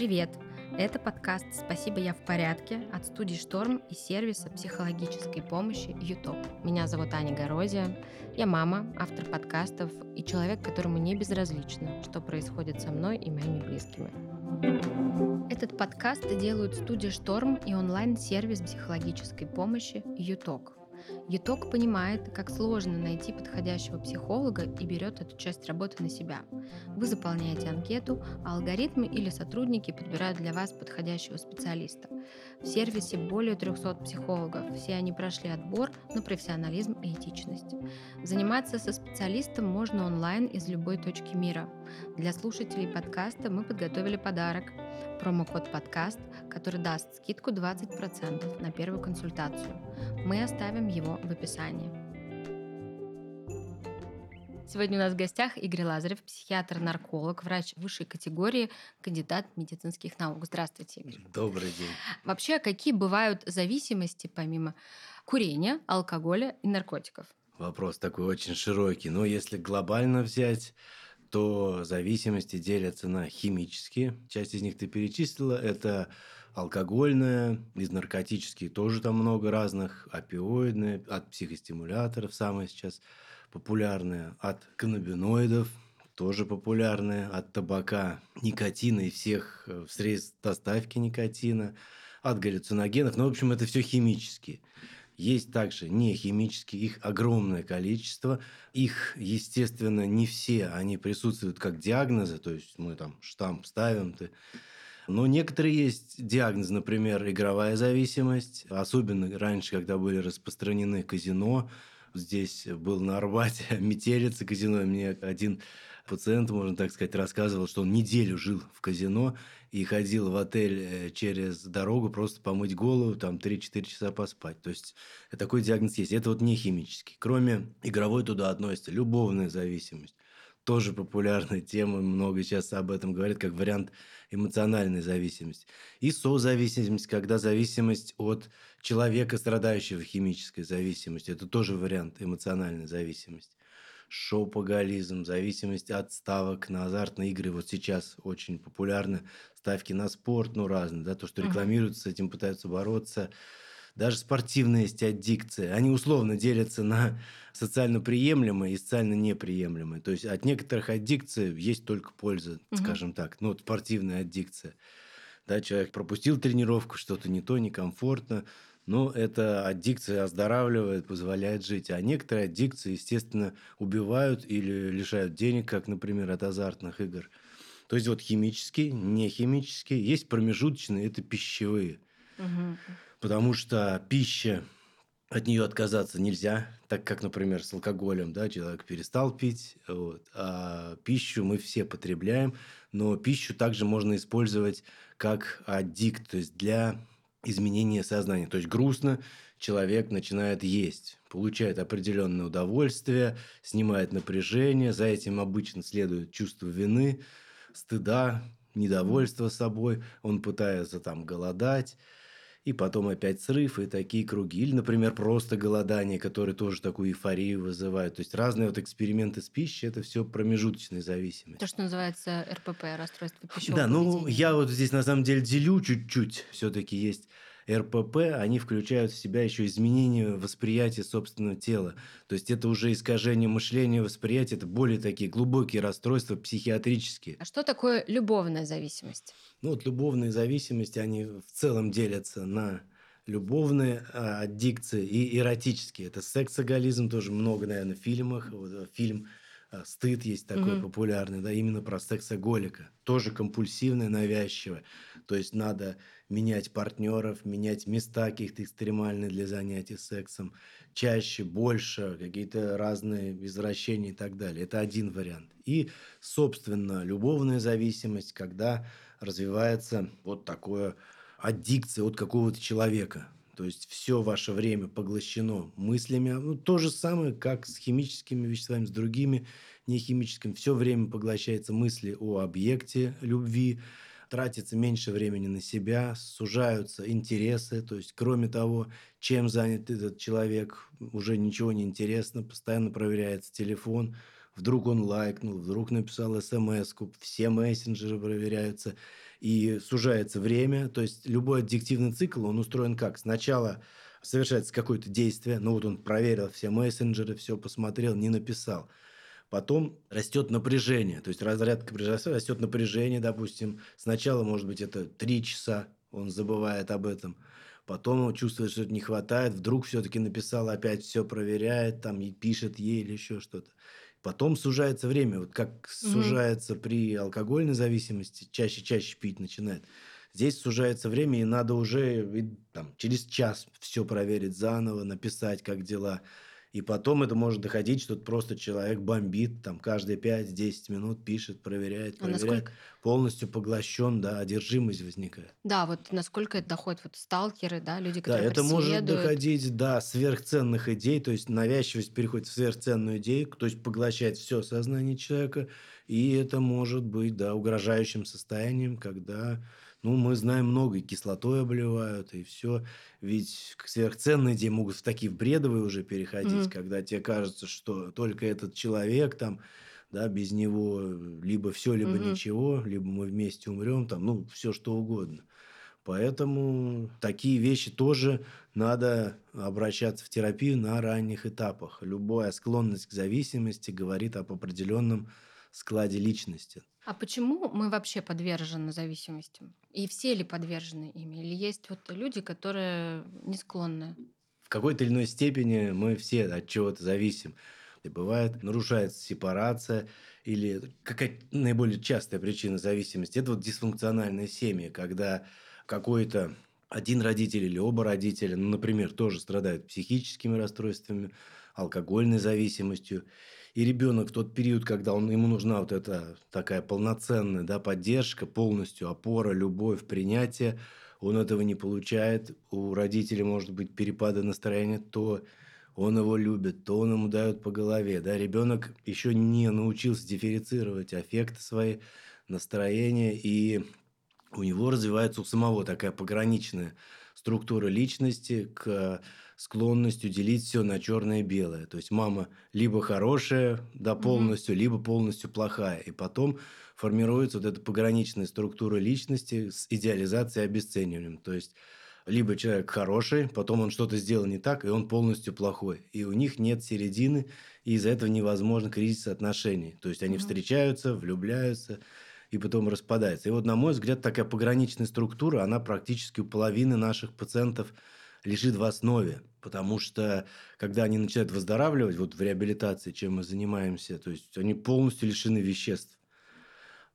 Привет! Это подкаст «Спасибо, я в порядке» от студии «Шторм» и сервиса психологической помощи «Ютоп». Меня зовут Аня Горозия. Я мама, автор подкастов и человек, которому не безразлично, что происходит со мной и моими близкими. Этот подкаст делают студия «Шторм» и онлайн-сервис психологической помощи «Юток». ЮТОК понимает, как сложно найти подходящего психолога и берет эту часть работы на себя. Вы заполняете анкету, а алгоритмы или сотрудники подбирают для вас подходящего специалиста. В сервисе более 300 психологов, все они прошли отбор на профессионализм и этичность. Заниматься со специалистом можно онлайн из любой точки мира. Для слушателей подкаста мы подготовили подарок – промокод «Подкаст», который даст скидку 20% на первую консультацию. Мы оставим его в описании. Сегодня у нас в гостях Игорь Лазарев, психиатр-нарколог, врач высшей категории, кандидат медицинских наук. Здравствуйте, Игорь. Добрый день. Вообще, какие бывают зависимости помимо курения, алкоголя и наркотиков? Вопрос такой очень широкий. Но если глобально взять, то зависимости делятся на химические. Часть из них ты перечислила. Это алкогольная, из наркотические тоже там много разных, опиоидные, от психостимуляторов самые сейчас популярные, от каннабиноидов, тоже популярные, от табака, никотина и всех э, средств доставки никотина, от галлюциногенов. Ну, в общем, это все химические. Есть также не химические, их огромное количество. Их, естественно, не все, они присутствуют как диагнозы, то есть мы там штамп ставим, ты но некоторые есть диагнозы, например, игровая зависимость, особенно раньше, когда были распространены казино, здесь был на Арбате метелица казино. Мне один пациент, можно так сказать, рассказывал, что он неделю жил в казино и ходил в отель э, через дорогу просто помыть голову, там 3-4 часа поспать. То есть такой диагноз есть. Это вот не химический. Кроме игровой туда относится любовная зависимость тоже популярная тема, много сейчас об этом говорят, как вариант эмоциональной зависимости. И созависимость, когда зависимость от человека, страдающего химической зависимостью, это тоже вариант эмоциональной зависимости. Шопоголизм, зависимость от ставок на азартные игры. Вот сейчас очень популярны ставки на спорт, ну, разные, да, то, что рекламируются, с этим пытаются бороться даже спортивные есть аддикции. Они условно делятся на социально приемлемые и социально неприемлемые. То есть от некоторых аддикций есть только польза, угу. скажем так. Ну, вот спортивная аддикция. Да, человек пропустил тренировку, что-то не то, некомфортно. Но эта аддикция оздоравливает, позволяет жить. А некоторые аддикции, естественно, убивают или лишают денег, как, например, от азартных игр. То есть вот химические, не химические, есть промежуточные, это пищевые. Угу потому что пища от нее отказаться нельзя, так как, например, с алкоголем, да, человек перестал пить, вот, а пищу мы все потребляем, но пищу также можно использовать как аддикт, то есть для изменения сознания. То есть грустно, человек начинает есть, получает определенное удовольствие, снимает напряжение, за этим обычно следует чувство вины, стыда, недовольства собой, он пытается там голодать, и потом опять срыв, и такие круги. Или, например, просто голодание, которое тоже такую эйфорию вызывает. То есть разные вот эксперименты с пищей – это все промежуточные зависимости. То, что называется РПП, расстройство пищевого Да, ну я вот здесь на самом деле делю чуть-чуть. Все-таки есть РПП, они включают в себя еще изменение восприятия собственного тела. То есть это уже искажение мышления, восприятия, это более такие глубокие расстройства психиатрические. А что такое любовная зависимость? Ну вот любовные зависимости, они в целом делятся на любовные а, аддикции и эротические. Это сексоголизм, тоже много, наверное, в фильмах. Вот, э, фильм стыд есть такой угу. популярный, да, именно про сексоголика. Тоже компульсивное, навязчивое. То есть надо менять партнеров, менять места каких-то экстремальные для занятий сексом, чаще, больше, какие-то разные извращения и так далее. Это один вариант. И, собственно, любовная зависимость, когда развивается вот такое аддикция от какого-то человека. То есть все ваше время поглощено мыслями. Ну, то же самое, как с химическими веществами, с другими нехимическими. Все время поглощается мысли о объекте любви, тратится меньше времени на себя, сужаются интересы. То есть, кроме того, чем занят этот человек, уже ничего не интересно, постоянно проверяется телефон, вдруг он лайкнул, вдруг написал смс все мессенджеры проверяются, и сужается время. То есть любой аддиктивный цикл, он устроен как? Сначала совершается какое-то действие, ну вот он проверил все мессенджеры, все посмотрел, не написал. Потом растет напряжение, то есть разрядка растет напряжение, допустим. Сначала, может быть, это три часа, он забывает об этом. Потом он чувствует, что не хватает, вдруг все-таки написал, опять все проверяет, там и пишет ей или еще что-то. Потом сужается время, вот как сужается при алкогольной зависимости, чаще-чаще пить начинает. Здесь сужается время, и надо уже там, через час все проверить заново, написать, как дела. И потом это может доходить, что просто человек бомбит, там каждые 5-10 минут пишет, проверяет, а проверяет, насколько... полностью поглощен, да, одержимость возникает. Да, вот насколько это доходит, вот сталкеры, да, люди, которые Да, это может доходить до сверхценных идей, то есть навязчивость переходит в сверхценную идею, то есть поглощает все сознание человека, и это может быть, да, угрожающим состоянием, когда ну, мы знаем много, и кислотой обливают, и все. Ведь сверхценные идеи могут в такие бредовые уже переходить, mm-hmm. когда тебе кажется, что только этот человек там, да, без него либо все, либо mm-hmm. ничего, либо мы вместе умрем, там, ну, все что угодно. Поэтому такие вещи тоже надо обращаться в терапию на ранних этапах. Любая склонность к зависимости говорит об определенном складе личности. А почему мы вообще подвержены зависимостям? И все ли подвержены ими? Или есть вот люди, которые не склонны? В какой-то или иной степени мы все от чего-то зависим. И бывает, нарушается сепарация, или какая наиболее частая причина зависимости – это вот дисфункциональная семья, когда какой-то один родитель или оба родителя, ну, например, тоже страдают психическими расстройствами, алкогольной зависимостью, и ребенок в тот период, когда он, ему нужна вот эта такая полноценная да, поддержка, полностью опора, любовь, принятие, он этого не получает. У родителей может быть перепады настроения, то он его любит, то он ему дает по голове. Да? Ребенок еще не научился дифференцировать аффекты свои, настроения, и у него развивается у самого такая пограничная структура личности к склонностью делить все на черное и белое. То есть мама либо хорошая, да, полностью, угу. либо полностью плохая. И потом формируется вот эта пограничная структура личности с идеализацией и обесцениванием. То есть либо человек хороший, потом он что-то сделал не так, и он полностью плохой. И у них нет середины, и из-за этого невозможно кризис отношений. То есть они угу. встречаются, влюбляются, и потом распадаются. И вот, на мой взгляд, такая пограничная структура, она практически у половины наших пациентов – лежит в основе. Потому что, когда они начинают выздоравливать, вот в реабилитации, чем мы занимаемся, то есть они полностью лишены веществ.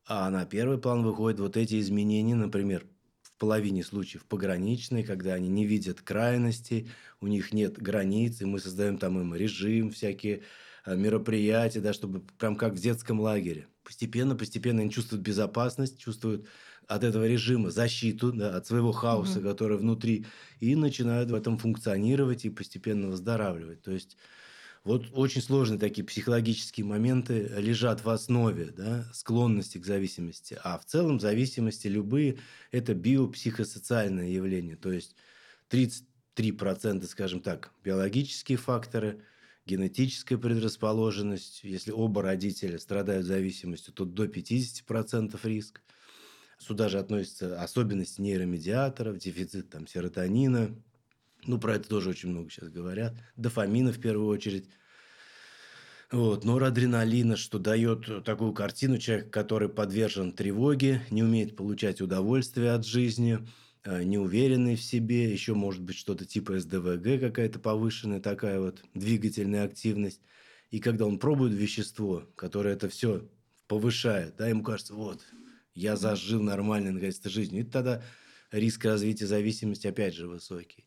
А на первый план выходят вот эти изменения, например, в половине случаев пограничные, когда они не видят крайностей, у них нет границ, и мы создаем там им режим, всякие э, мероприятия, да, чтобы прям как в детском лагере. Постепенно, постепенно они чувствуют безопасность, чувствуют от этого режима защиту да, от своего хаоса, угу. который внутри, и начинают в этом функционировать и постепенно выздоравливать. То есть вот очень сложные такие психологические моменты лежат в основе да, склонности к зависимости. А в целом зависимости любые – это биопсихосоциальное явление. То есть 33%, скажем так, биологические факторы, генетическая предрасположенность. Если оба родителя страдают зависимостью, то до 50% риск. Сюда же относятся особенности нейромедиаторов, дефицит там, серотонина. Ну, про это тоже очень много сейчас говорят. Дофамина в первую очередь. Вот, норадреналина, что дает такую картину человек, который подвержен тревоге, не умеет получать удовольствие от жизни, неуверенный в себе, еще может быть что-то типа СДВГ, какая-то повышенная такая вот двигательная активность. И когда он пробует вещество, которое это все повышает, да, ему кажется, вот, я зажил нормальной, наконец-то, жизнью. И тогда риск развития зависимости опять же высокий.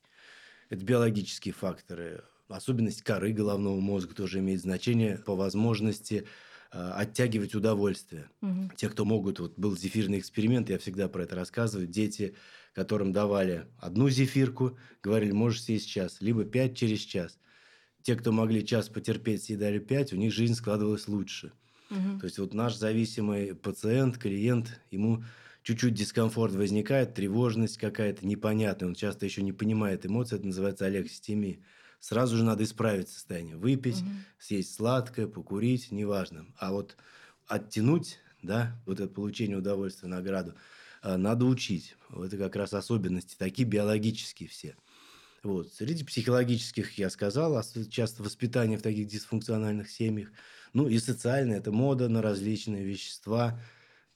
Это биологические факторы. Особенность коры головного мозга тоже имеет значение по возможности э, оттягивать удовольствие. Угу. Те, кто могут, вот был зефирный эксперимент, я всегда про это рассказываю. Дети, которым давали одну зефирку, говорили, можешь съесть час, либо пять через час. Те, кто могли час потерпеть, съедали пять, у них жизнь складывалась лучше. Угу. То есть вот наш зависимый пациент, клиент, ему чуть-чуть дискомфорт возникает, тревожность какая-то непонятная, он часто еще не понимает эмоции, это называется алексистемия. Сразу же надо исправить состояние. Выпить, Мгм. съесть сладкое, покурить, неважно. А вот оттянуть, да, вот это получение удовольствия, награду, а, надо учить. Вот Это как раз особенности, такие биологические все. Вот. Среди психологических, я сказал, часто воспитание в таких дисфункциональных семьях. Ну и социальное, это мода на различные вещества.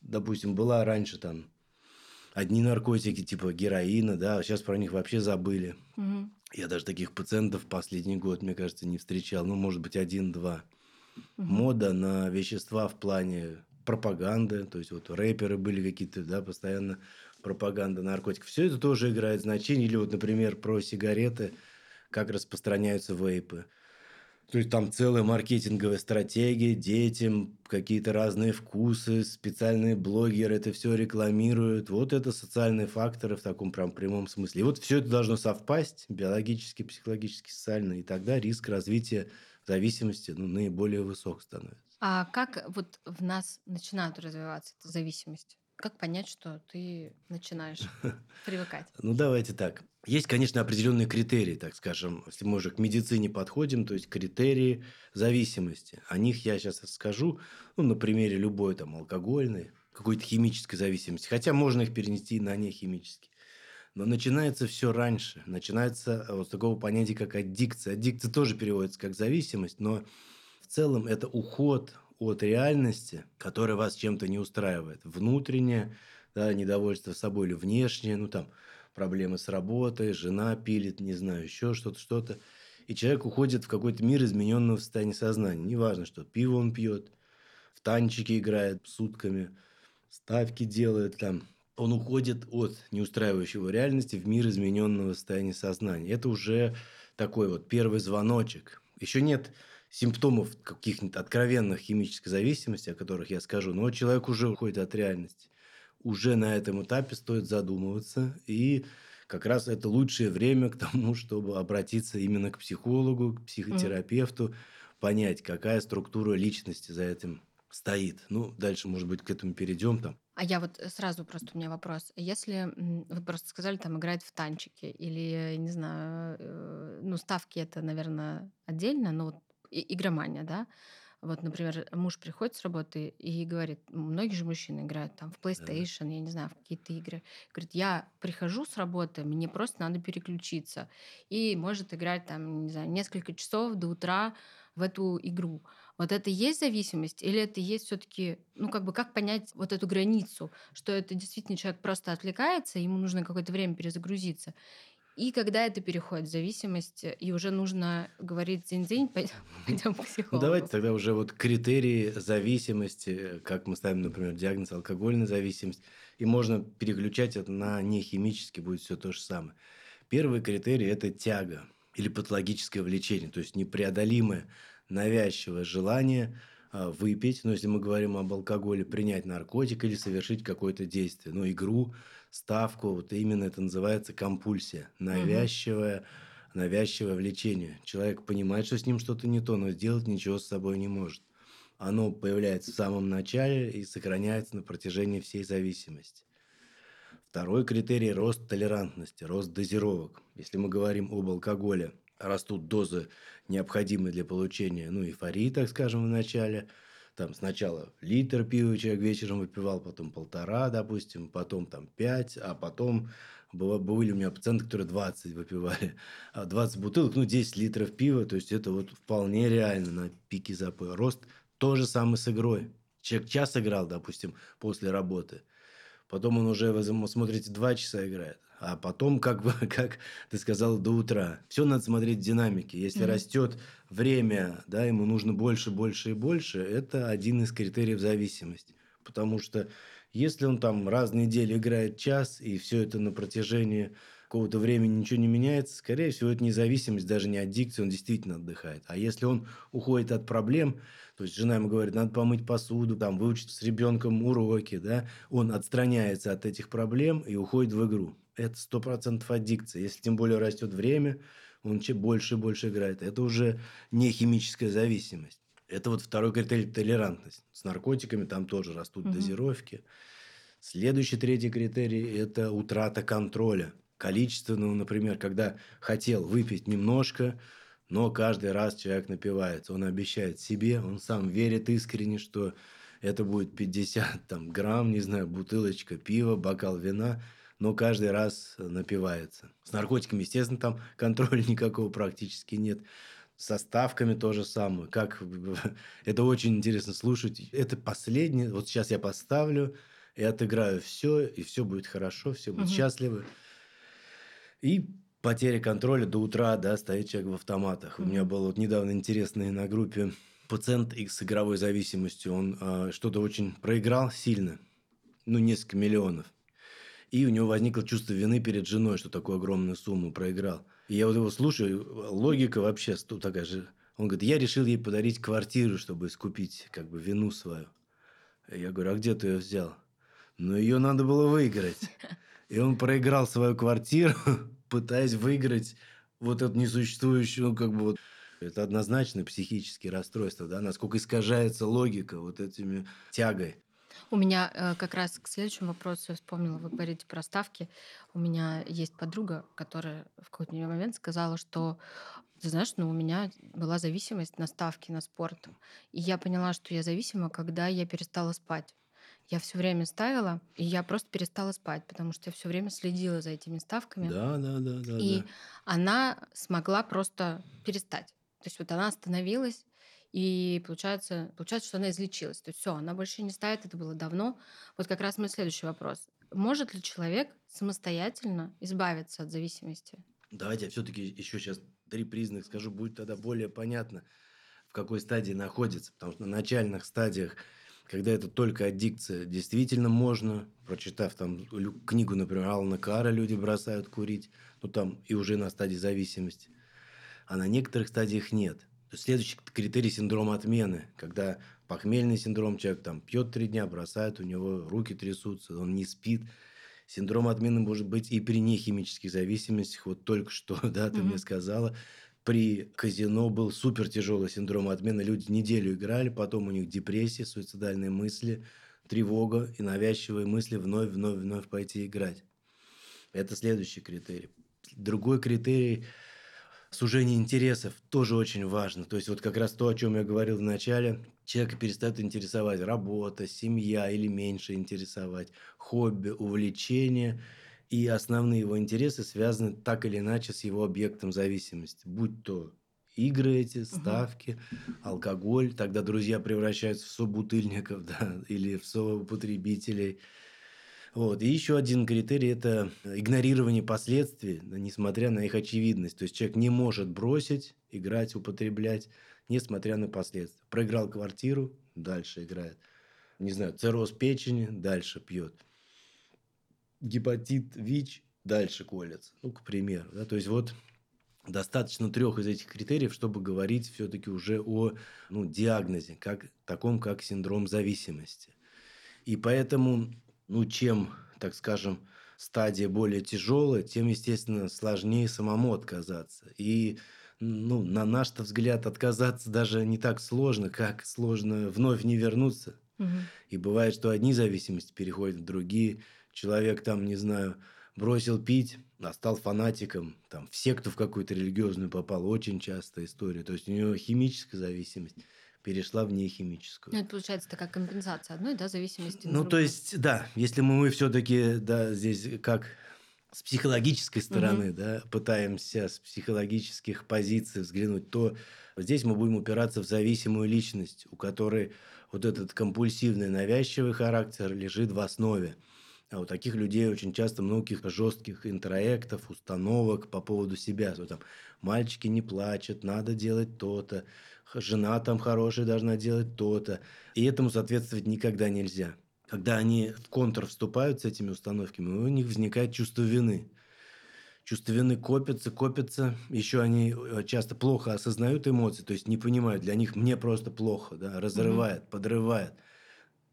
Допустим, была раньше там одни наркотики типа героина, да, сейчас про них вообще забыли. Мгм. Я даже таких пациентов последний год, мне кажется, не встречал. Ну, может быть, один-два. Мгм. Мода на вещества в плане пропаганды. То есть, вот рэперы были какие-то, да, постоянно пропаганда наркотиков. Все это тоже играет значение. Или вот, например, про сигареты, как распространяются вейпы. То есть там целая маркетинговая стратегия, детям какие-то разные вкусы, специальные блогеры это все рекламируют. Вот это социальные факторы в таком прям прямом смысле. И вот все это должно совпасть биологически, психологически, социально, и тогда риск развития зависимости ну, наиболее высок становится. А как вот в нас начинают развиваться эта зависимость? Как понять, что ты начинаешь привыкать? Ну, давайте так. Есть, конечно, определенные критерии, так скажем, если мы уже к медицине подходим, то есть критерии зависимости. О них я сейчас расскажу, ну, на примере любой там алкогольной, какой-то химической зависимости. Хотя можно их перенести на нехимические. Но начинается все раньше. Начинается вот с такого понятия, как аддикция. Аддикция тоже переводится как зависимость, но в целом это уход от реальности, которая вас чем-то не устраивает. Внутреннее, да, недовольство собой или внешнее, ну там проблемы с работой, жена пилит, не знаю, еще что-то, что-то. И человек уходит в какой-то мир измененного состояния сознания. Неважно, что пиво он пьет, в танчики играет сутками, ставки делает там. Он уходит от неустраивающего реальности в мир измененного состояния сознания. Это уже такой вот первый звоночек. Еще нет симптомов каких-нибудь откровенных химической зависимости, о которых я скажу, но человек уже уходит от реальности. Уже на этом этапе стоит задумываться, и как раз это лучшее время к тому, чтобы обратиться именно к психологу, к психотерапевту, понять, какая структура личности за этим стоит. Ну, дальше, может быть, к этому перейдем там. А я вот сразу просто у меня вопрос. Если вы просто сказали, там играет в танчики или, не знаю, э, ну, ставки это, наверное, отдельно, но вот и- игромания, да? Вот, например, муж приходит с работы и говорит, многие же мужчины играют там в PlayStation, я не знаю, в какие-то игры. Говорит, я прихожу с работы, мне просто надо переключиться. И может играть там, не знаю, несколько часов до утра в эту игру. Вот это есть зависимость или это есть все-таки, ну как бы как понять вот эту границу, что это действительно человек просто отвлекается, ему нужно какое-то время перезагрузиться. И когда это переходит в зависимость, и уже нужно говорить день-день, пойдем к Ну, психологу. давайте тогда уже вот критерии зависимости, как мы ставим, например, диагноз алкогольная зависимость, и можно переключать это на нехимический, будет все то же самое. Первый критерий – это тяга или патологическое влечение, то есть непреодолимое навязчивое желание а, выпить, ну, если мы говорим об алкоголе, принять наркотик или совершить какое-то действие, ну, игру, ставку, вот именно это называется компульсия, навязчивое, навязчивое влечение. Человек понимает, что с ним что-то не то, но сделать ничего с собой не может. Оно появляется в самом начале и сохраняется на протяжении всей зависимости. Второй критерий – рост толерантности, рост дозировок. Если мы говорим об алкоголе, растут дозы, необходимые для получения ну, эйфории, так скажем, в начале. Там сначала литр пива человек вечером выпивал, потом полтора, допустим, потом там пять, а потом были у меня пациенты, которые 20 выпивали. А 20 бутылок, ну, 10 литров пива, то есть это вот вполне реально на пике запоя. Рост то же самое с игрой. Человек час играл, допустим, после работы. Потом он уже, вы смотрите, два часа играет. А потом, как, бы, как ты сказал, до утра. Все надо смотреть в динамике. Если Мгм. растет время, да, ему нужно больше, больше и больше, это один из критериев зависимости. Потому что если он там раз в неделю играет час, и все это на протяжении какого-то времени ничего не меняется, скорее всего, это не зависимость, даже не аддикция, он действительно отдыхает. А если он уходит от проблем, то есть жена ему говорит, надо помыть посуду, там, выучить с ребенком уроки, да, он отстраняется от этих проблем и уходит в игру. Это сто процентов аддикция. Если тем более растет время, он чем больше и больше играет. Это уже не химическая зависимость. Это вот второй критерий – толерантность. С наркотиками там тоже растут Мгм. дозировки. Следующий, третий критерий – это утрата контроля. Количественного, например, когда хотел выпить немножко, но каждый раз человек напивается. Он обещает себе, он сам верит искренне, что это будет 50 там, грамм, не знаю, бутылочка пива, бокал вина, но каждый раз напивается. С наркотиками, естественно, там контроля никакого практически нет. Со ставками то же самое. Как... Это очень интересно слушать. Это последнее. Вот сейчас я поставлю и отыграю все, и все будет хорошо, все будут угу. счастливы. И потеря контроля до утра, да, стоит человек в автоматах. Mm-hmm. У меня было вот недавно интересное на группе пациент с игровой зависимостью. Он э, что-то очень проиграл сильно, ну, несколько миллионов. И у него возникло чувство вины перед женой, что такую огромную сумму проиграл. И я вот его слушаю, логика вообще такая же. Он говорит, я решил ей подарить квартиру, чтобы искупить как бы вину свою. Я говорю, а где ты ее взял? Ну, ее надо было выиграть. И он проиграл свою квартиру, пытаясь выиграть вот эту несуществующую, ну, как бы вот это однозначно психические расстройства, да, насколько искажается логика вот этими тягой. У меня э, как раз к следующему вопросу вспомнила, вы говорите про ставки. У меня есть подруга, которая в какой-то момент сказала, что ты знаешь, ну, у меня была зависимость на ставки на спорт. И я поняла, что я зависима, когда я перестала спать я все время ставила, и я просто перестала спать, потому что я все время следила за этими ставками. Да, да, да, да. И да. она смогла просто перестать. То есть вот она остановилась, и получается, получается, что она излечилась. То есть все, она больше не ставит, это было давно. Вот как раз мой следующий вопрос. Может ли человек самостоятельно избавиться от зависимости? Давайте я все-таки еще сейчас три признака скажу, будет тогда более понятно, в какой стадии находится. Потому что на начальных стадиях когда это только аддикция, действительно можно, прочитав там книгу, например, Алана Кара, люди бросают курить, ну там и уже на стадии зависимости. А на некоторых стадиях нет. Следующий критерий синдрома отмены, когда похмельный синдром, человек там пьет три дня, бросает, у него руки трясутся, он не спит. Синдром отмены может быть и при нехимических зависимостях. Вот только что, да, ты mm-hmm. мне сказала, при казино был супер тяжелый синдром отмены. Люди неделю играли, потом у них депрессия, суицидальные мысли, тревога и навязчивые мысли вновь, вновь, вновь пойти играть. Это следующий критерий. Другой критерий сужение интересов тоже очень важно. То есть вот как раз то, о чем я говорил в начале, человека перестает интересовать работа, семья или меньше интересовать, хобби, увлечения – и основные его интересы связаны так или иначе с его объектом зависимости, будь то игры эти, ставки, угу. алкоголь, тогда друзья превращаются в собутыльников, да, или в соупотребителей. Вот. И еще один критерий – это игнорирование последствий, несмотря на их очевидность. То есть человек не может бросить, играть, употреблять, несмотря на последствия. Проиграл квартиру, дальше играет. Не знаю, цирроз печени, дальше пьет гепатит ВИЧ дальше колется. Ну, к примеру. Да? То есть, вот достаточно трех из этих критериев, чтобы говорить все-таки уже о ну, диагнозе, как, таком как синдром зависимости. И поэтому, ну, чем, так скажем, стадия более тяжелая, тем, естественно, сложнее самому отказаться. И ну, на наш взгляд, отказаться даже не так сложно, как сложно вновь не вернуться. Угу. И бывает, что одни зависимости переходят в другие – человек там, не знаю, бросил пить, а стал фанатиком, там, в секту в какую-то религиозную попал, очень частая история. То есть у него химическая зависимость перешла в нехимическую. Ну, это получается такая компенсация одной, да, зависимости. Ну, то есть, да, если мы, мы все-таки, да, здесь как с психологической стороны, угу. да, пытаемся с психологических позиций взглянуть, то здесь мы будем упираться в зависимую личность, у которой вот этот компульсивный, навязчивый характер лежит в основе. А у таких людей очень часто многих жестких интроектов, установок по поводу себя. Что там мальчики не плачут, надо делать то-то, жена там хорошая должна делать то-то. И этому соответствовать никогда нельзя. Когда они в контр вступают с этими установками, у них возникает чувство вины. Чувство вины копится, копится. Еще они э, часто плохо осознают эмоции, то есть не понимают, для них мне просто плохо, да, разрывает, mm-hmm. подрывает.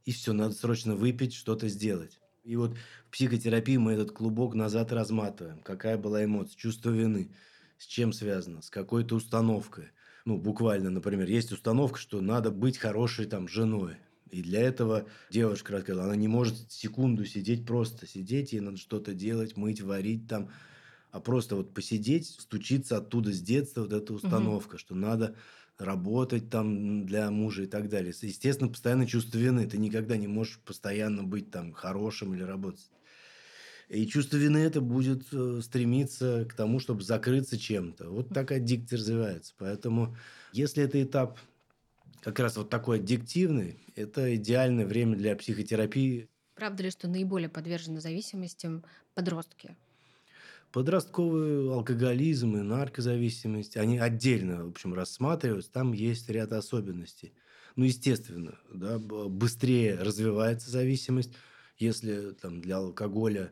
И все, надо срочно выпить, что-то сделать. И вот в психотерапии мы этот клубок назад разматываем. Какая была эмоция? Чувство вины. С чем связано? С какой-то установкой. Ну, буквально, например, есть установка, что надо быть хорошей там женой. И для этого девушка рассказала, она не может секунду сидеть, просто сидеть, ей надо что-то делать, мыть, варить там. а просто вот посидеть, стучиться оттуда с детства вот эта установка, угу. что надо работать там для мужа и так далее. Естественно, постоянное чувство вины. Ты никогда не можешь постоянно быть там хорошим или работать. И чувство вины это будет э, стремиться к тому, чтобы закрыться чем-то. Вот так аддикция развивается. Поэтому, если это этап как раз вот такой аддиктивный, это идеальное время для психотерапии. Правда ли, что наиболее подвержены зависимостям подростки? Подростковый алкоголизм и наркозависимость, они отдельно, в общем, рассматриваются. Там есть ряд особенностей. Ну, естественно, да, быстрее развивается зависимость. Если там, для алкоголя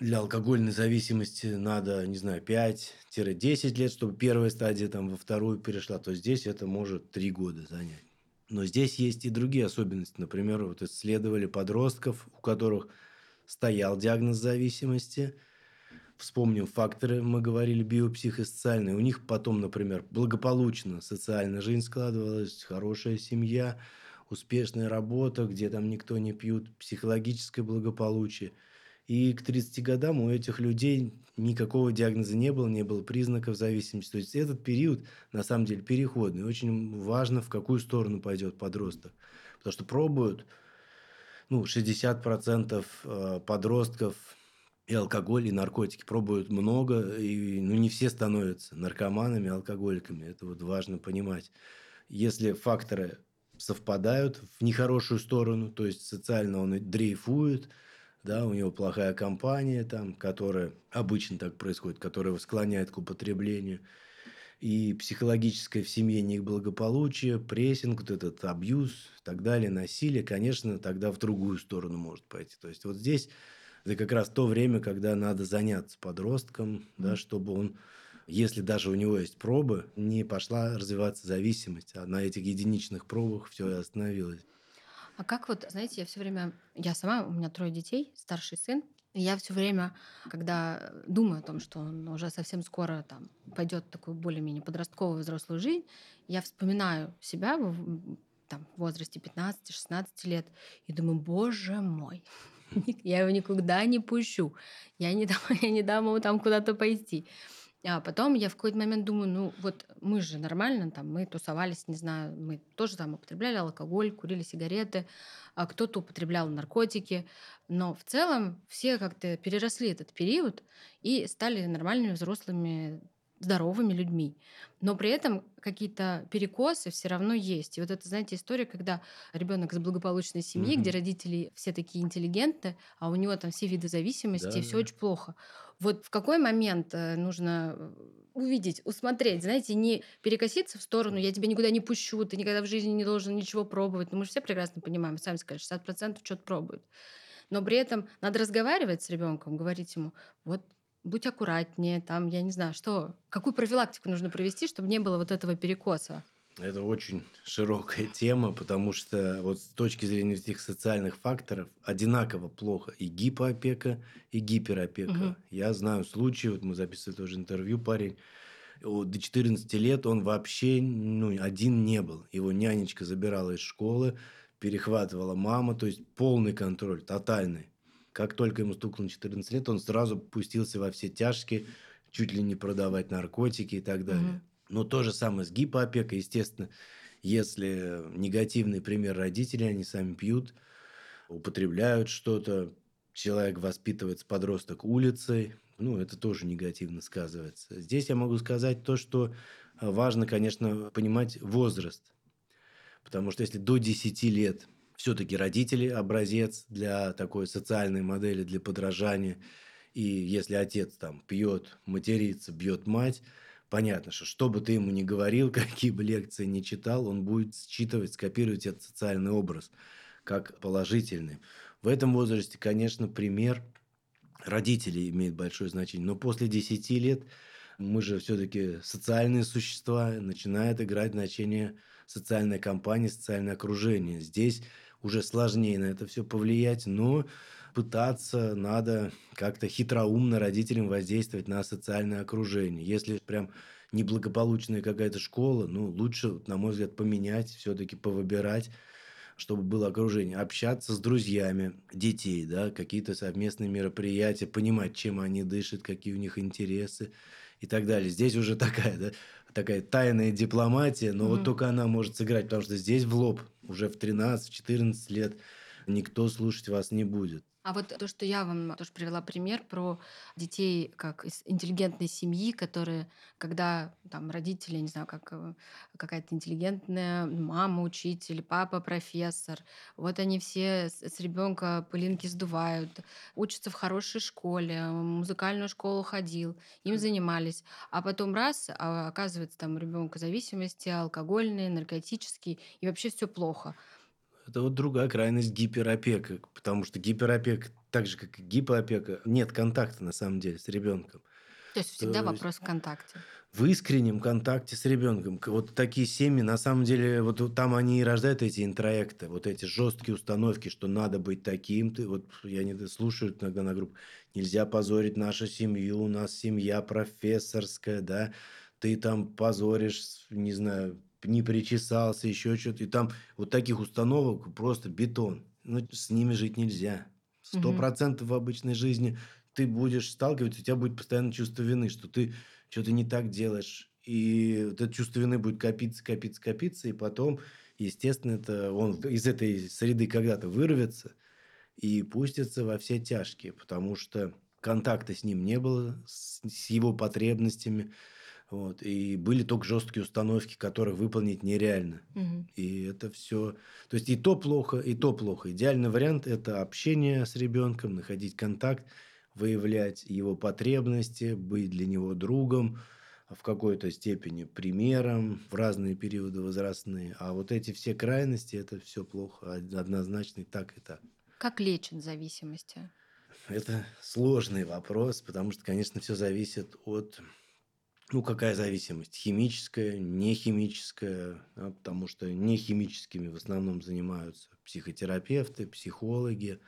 для алкогольной зависимости надо, не знаю, 5-10 лет, чтобы первая стадия там во вторую перешла, то здесь это может 3 года занять. Но здесь есть и другие особенности. Например, вот исследовали подростков, у которых стоял диагноз зависимости. Вспомним факторы, мы говорили, биопсихосоциальные. У них потом, например, благополучно социальная жизнь складывалась, хорошая семья, успешная работа, где там никто не пьют, психологическое благополучие – и к 30 годам у этих людей никакого диагноза не было, не было признаков зависимости. То есть этот период, на самом деле, переходный. Очень важно, в какую сторону пойдет подросток. Потому что пробуют ну, 60% э, подростков и алкоголь, и наркотики. Пробуют много, и ну, не все становятся наркоманами, алкоголиками. Это вот важно понимать. Если факторы совпадают в нехорошую сторону, то есть социально он дрейфует – да, у него плохая компания там, которая, обычно так происходит, которая склоняет к употреблению, и психологическое в семье неблагополучие, прессинг, вот этот абьюз и так далее, насилие, конечно, тогда в другую сторону может пойти. То есть вот здесь это как раз то время, когда надо заняться подростком, да, чтобы он, если даже у него есть пробы, не пошла развиваться зависимость, а на этих единичных пробах все и остановилось. А как вот, знаете, я все время, я сама, у меня трое детей, старший сын, и я все время, когда думаю о том, что он уже совсем скоро там пойдет в такую более-менее подростковую взрослую жизнь, я вспоминаю себя там, в возрасте 15-16 лет и думаю, боже мой, я его никуда не пущу, я не дам, я не дам ему там куда-то пойти. А потом я в какой-то момент думаю, ну вот мы же нормально, там, мы тусовались, не знаю, мы тоже там употребляли алкоголь, курили сигареты, а кто-то употреблял наркотики, но в целом все как-то переросли этот период и стали нормальными взрослыми здоровыми людьми. Но при этом какие-то перекосы все равно есть. И вот это, знаете, история, когда ребенок из благополучной семьи, mm-hmm. где родители все такие интеллигенты, а у него там все виды зависимости, да, и все да. очень плохо. Вот в какой момент э, нужно э, увидеть, усмотреть, знаете, не перекоситься в сторону, я тебя никуда не пущу, ты никогда в жизни не должен ничего пробовать. Ну, мы же все прекрасно понимаем, сами сказали, 60% что-то пробуют. Но при этом надо разговаривать с ребенком, говорить ему, вот будь аккуратнее, там, я не знаю, что, какую профилактику нужно провести, чтобы не было вот этого перекоса. Это очень широкая тема, потому что вот с точки зрения этих социальных факторов одинаково плохо и гипоопека, и гиперопека. Угу. Я знаю случаи, вот мы записывали тоже интервью, парень, до 14 лет он вообще ну, один не был. Его нянечка забирала из школы, перехватывала мама, то есть полный контроль, тотальный. Как только ему стукнуло 14 лет, он сразу пустился во все тяжкие, чуть ли не продавать наркотики и так далее. Угу. Но то же самое с гипоопекой, естественно, если негативный пример родителей, они сами пьют, употребляют что-то, человек воспитывается подросток улицей, ну, это тоже негативно сказывается. Здесь я могу сказать то, что важно, конечно, понимать возраст. Потому что если до 10 лет все-таки родители образец для такой социальной модели, для подражания, и если отец там пьет, матерится, бьет мать, понятно, что что бы ты ему ни говорил, какие бы лекции ни читал, он будет считывать, скопировать этот социальный образ как положительный. В этом возрасте, конечно, пример родителей имеет большое значение. Но после 10 лет мы же все-таки социальные существа, начинает играть значение социальная компания, социальное окружение. Здесь уже сложнее на это все повлиять, но пытаться надо как-то хитроумно родителям воздействовать на социальное окружение. Если прям неблагополучная какая-то школа, ну, лучше, на мой взгляд, поменять, все-таки повыбирать чтобы было окружение, общаться с друзьями детей, да, какие-то совместные мероприятия, понимать, чем они дышат, какие у них интересы и так далее. Здесь уже такая, да, такая тайная дипломатия, но угу. вот только она может сыграть, потому что здесь в лоб уже в 13-14 лет никто слушать вас не будет. А вот то, что я вам тоже привела пример про детей как из интеллигентной семьи, которые, когда там родители, не знаю, как э, какая-то интеллигентная мама, учитель, папа, профессор, вот они все с, с ребенка пылинки сдувают, учатся в хорошей школе, в музыкальную школу ходил, им занимались, а потом раз, а оказывается там у ребенка зависимости алкогольные, наркотические, и вообще все плохо. Это вот другая крайность гиперопека, потому что гиперопека, так же как и гипоопека, нет контакта на самом деле с ребенком. То есть всегда То вопрос в контакте. В искреннем контакте с ребенком. Вот такие семьи, на самом деле, вот там они и рождают эти интроекты, вот эти жесткие установки, что надо быть таким. Ты, вот я не слушаю иногда на группу, нельзя позорить нашу семью, у нас семья профессорская, да, ты там позоришь, не знаю, не причесался, еще что-то. И там вот таких установок просто бетон. Ну, с ними жить нельзя. Сто процентов в обычной жизни ты будешь сталкиваться, у тебя будет постоянно чувство вины, что ты что-то не так делаешь. И вот это чувство вины будет копиться, копиться, копиться, и потом, естественно, это он из этой среды когда-то вырвется и пустится во все тяжкие, потому что контакта с ним не было, с, с его потребностями, вот. И были только жесткие установки, которых выполнить нереально. Угу. И это все. То есть и то плохо, и то плохо. Идеальный вариант это общение с ребенком, находить контакт, выявлять его потребности, быть для него другом, в какой-то степени примером в разные периоды возрастные. А вот эти все крайности это все плохо, однозначно и так, и так. Как лечат зависимости? Это сложный вопрос, потому что, конечно, все зависит от ну, какая зависимость? Химическая, не химическая, да, потому что не химическими в основном занимаются психотерапевты, психологи.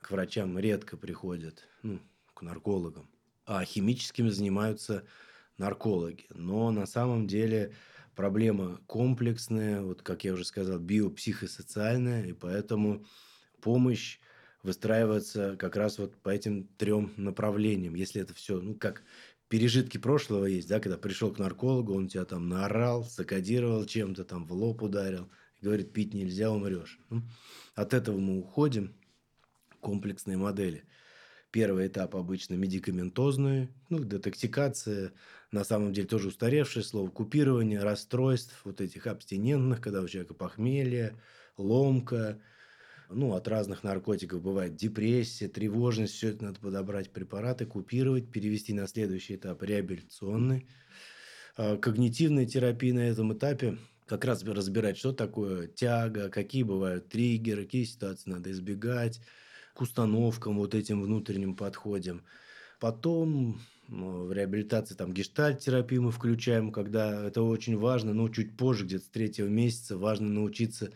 К врачам редко приходят, ну, к наркологам. А химическими занимаются наркологи. Но на самом деле проблема комплексная, вот как я уже сказал, биопсихосоциальная, и поэтому помощь выстраивается как раз вот по этим трем направлениям. Если это все, ну, как пережитки прошлого есть, да, когда пришел к наркологу, он тебя там наорал, закодировал чем-то, там в лоб ударил, говорит, пить нельзя, умрешь. Ну, от этого мы уходим, комплексные модели. Первый этап обычно медикаментозные, ну, детоксикация, на самом деле тоже устаревшее слово, купирование расстройств вот этих абстинентных, когда у человека похмелье, ломка, ну, от разных наркотиков бывает депрессия, тревожность, все это надо подобрать препараты, купировать, перевести на следующий этап реабилитационный. А, когнитивная терапия на этом этапе как раз разбирать, что такое тяга, какие бывают триггеры, какие ситуации надо избегать, к установкам вот этим внутренним подходим. Потом ну, в реабилитации там гештальт-терапию мы включаем, когда это очень важно, но чуть позже, где-то с третьего месяца, важно научиться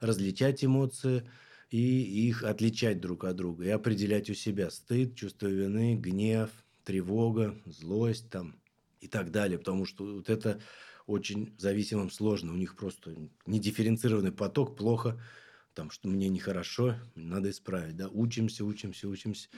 различать эмоции, и их отличать друг от друга, и определять у себя стыд, чувство вины, гнев, тревога, злость там и так далее, потому что вот это очень зависимым сложно, у них просто недифференцированный поток, плохо, там, что мне нехорошо, надо исправить, да, учимся, учимся, учимся.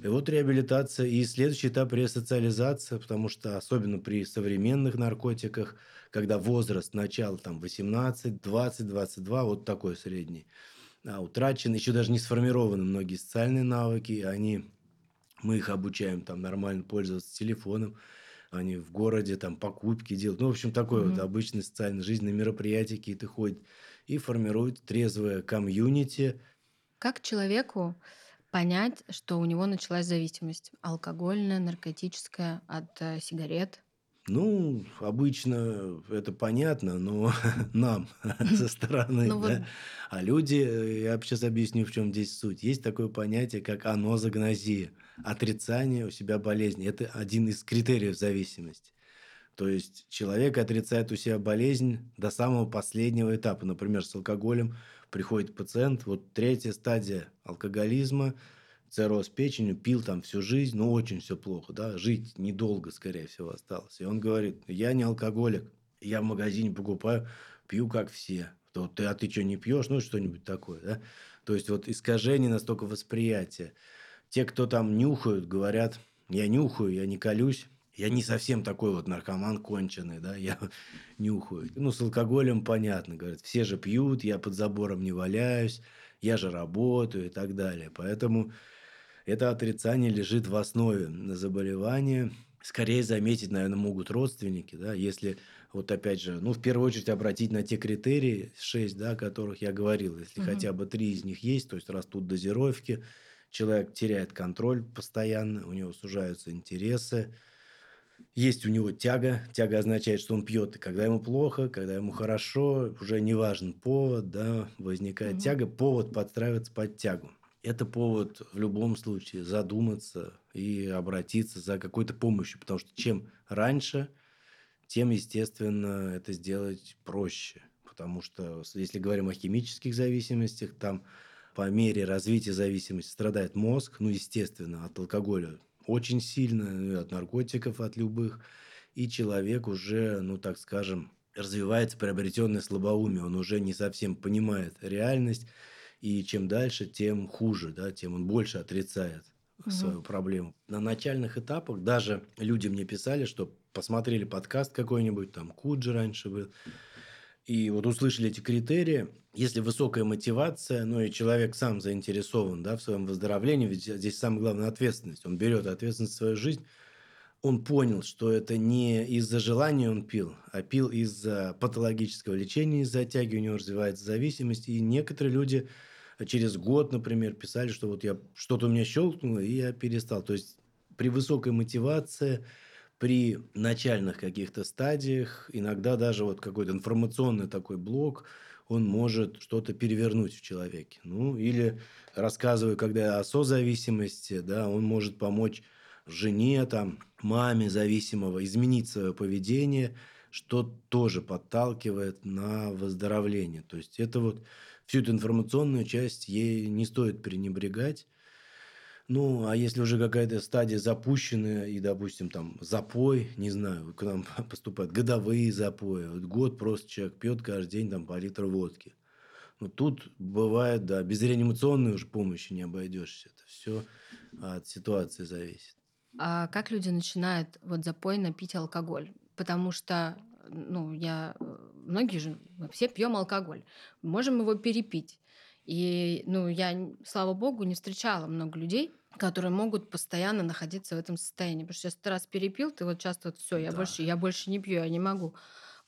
И вот реабилитация и следующий этап ресоциализация, потому что особенно при современных наркотиках, когда возраст начала там 18, 20, 22, вот такой средний – утрачены, еще даже не сформированы многие социальные навыки, они, мы их обучаем там нормально пользоваться телефоном, они в городе там покупки делают, ну, в общем, такой mm-hmm. вот обычный социальной жизни, на мероприятия какие-то ходят и формируют трезвое комьюнити. Как человеку понять, что у него началась зависимость алкогольная, наркотическая от э, сигарет, ну, обычно это понятно, но нам со стороны, ну, да. Вот... А люди, э, я сейчас объясню, в чем здесь суть. Есть такое понятие, как анозагнозия, отрицание у себя болезни. Это один из критериев зависимости. То есть человек отрицает у себя болезнь до самого последнего этапа. Например, с алкоголем приходит пациент, вот третья стадия алкоголизма – цирроз печени, пил там всю жизнь, но очень все плохо, да, жить недолго, скорее всего, осталось. И он говорит, я не алкоголик, я в магазине покупаю, пью как все. То ты, а ты что, не пьешь? Ну, что-нибудь такое, да? То есть вот искажение настолько восприятия. Те, кто там нюхают, говорят, я нюхаю, я не колюсь. Я не совсем такой вот наркоман конченый, да, я нюхаю. Ну, с алкоголем понятно, говорят, все же пьют, я под забором не валяюсь, я же работаю и так далее. Поэтому это отрицание лежит в основе заболевания. Скорее заметить, наверное, могут родственники, да, если вот опять же, ну, в первую очередь обратить на те критерии, шесть, да, о которых я говорил. Если угу. хотя бы три из них есть, то есть растут дозировки, человек теряет контроль постоянно, у него сужаются интересы, есть у него тяга. Тяга означает, что он пьет, и когда ему плохо, когда ему хорошо, уже не важен повод, да, возникает угу. тяга, повод подстраивается под тягу. Это повод в любом случае задуматься и обратиться за какой-то помощью, потому что чем раньше, тем, естественно, это сделать проще. Потому что, если говорим о химических зависимостях, там по мере развития зависимости страдает мозг, ну, естественно, от алкоголя очень сильно, от наркотиков, от любых. И человек уже, ну, так скажем, развивается приобретенное слабоумие. Он уже не совсем понимает реальность. И чем дальше, тем хуже, да, тем он больше отрицает угу. свою проблему. На начальных этапах даже люди мне писали, что посмотрели подкаст какой-нибудь, там Куджи раньше был, и вот услышали эти критерии, если высокая мотивация, ну и человек сам заинтересован да, в своем выздоровлении, ведь здесь самое главное ответственность, он берет ответственность в свою жизнь, он понял, что это не из-за желания он пил, а пил из-за патологического лечения, из-за тяги у него развивается зависимость. И некоторые люди через год, например, писали, что вот я что-то у меня щелкнуло, и я перестал. То есть при высокой мотивации – при начальных каких-то стадиях, иногда даже вот какой-то информационный такой блок, он может что-то перевернуть в человеке. Ну, или рассказываю, когда о созависимости, да, он может помочь жене, там, маме зависимого изменить свое поведение, что тоже подталкивает на выздоровление. То есть это вот всю эту информационную часть ей не стоит пренебрегать. Ну, а если уже какая-то стадия запущенная, и, допустим, там запой, не знаю, к нам поступают годовые запои, вот год просто человек пьет каждый день там по литру водки. Ну, тут бывает, да, без реанимационной уже помощи не обойдешься. Это все от ситуации зависит. А как люди начинают вот запойно пить алкоголь? Потому что, ну, я... Многие же, мы все пьем алкоголь. Можем его перепить. И, ну, я, слава богу, не встречала много людей, которые могут постоянно находиться в этом состоянии. Потому что если ты раз перепил, ты вот часто вот все, я да. больше, я больше не пью, я не могу.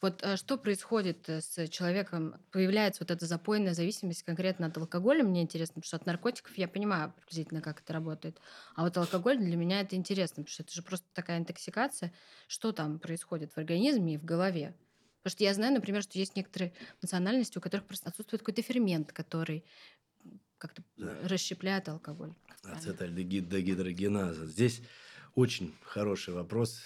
Вот а что происходит э, с человеком? Появляется вот эта запойная зависимость конкретно от алкоголя. Мне интересно, потому что от наркотиков я понимаю приблизительно, как это работает. А вот алкоголь для меня это интересно, потому что это же просто такая интоксикация. Что там происходит в организме и в голове? Потому что я знаю, например, что есть некоторые национальности, у которых просто отсутствует какой-то фермент, который как-то да. расщепляет алкоголь. Ацетальдегидрогеназа. Здесь очень хороший вопрос.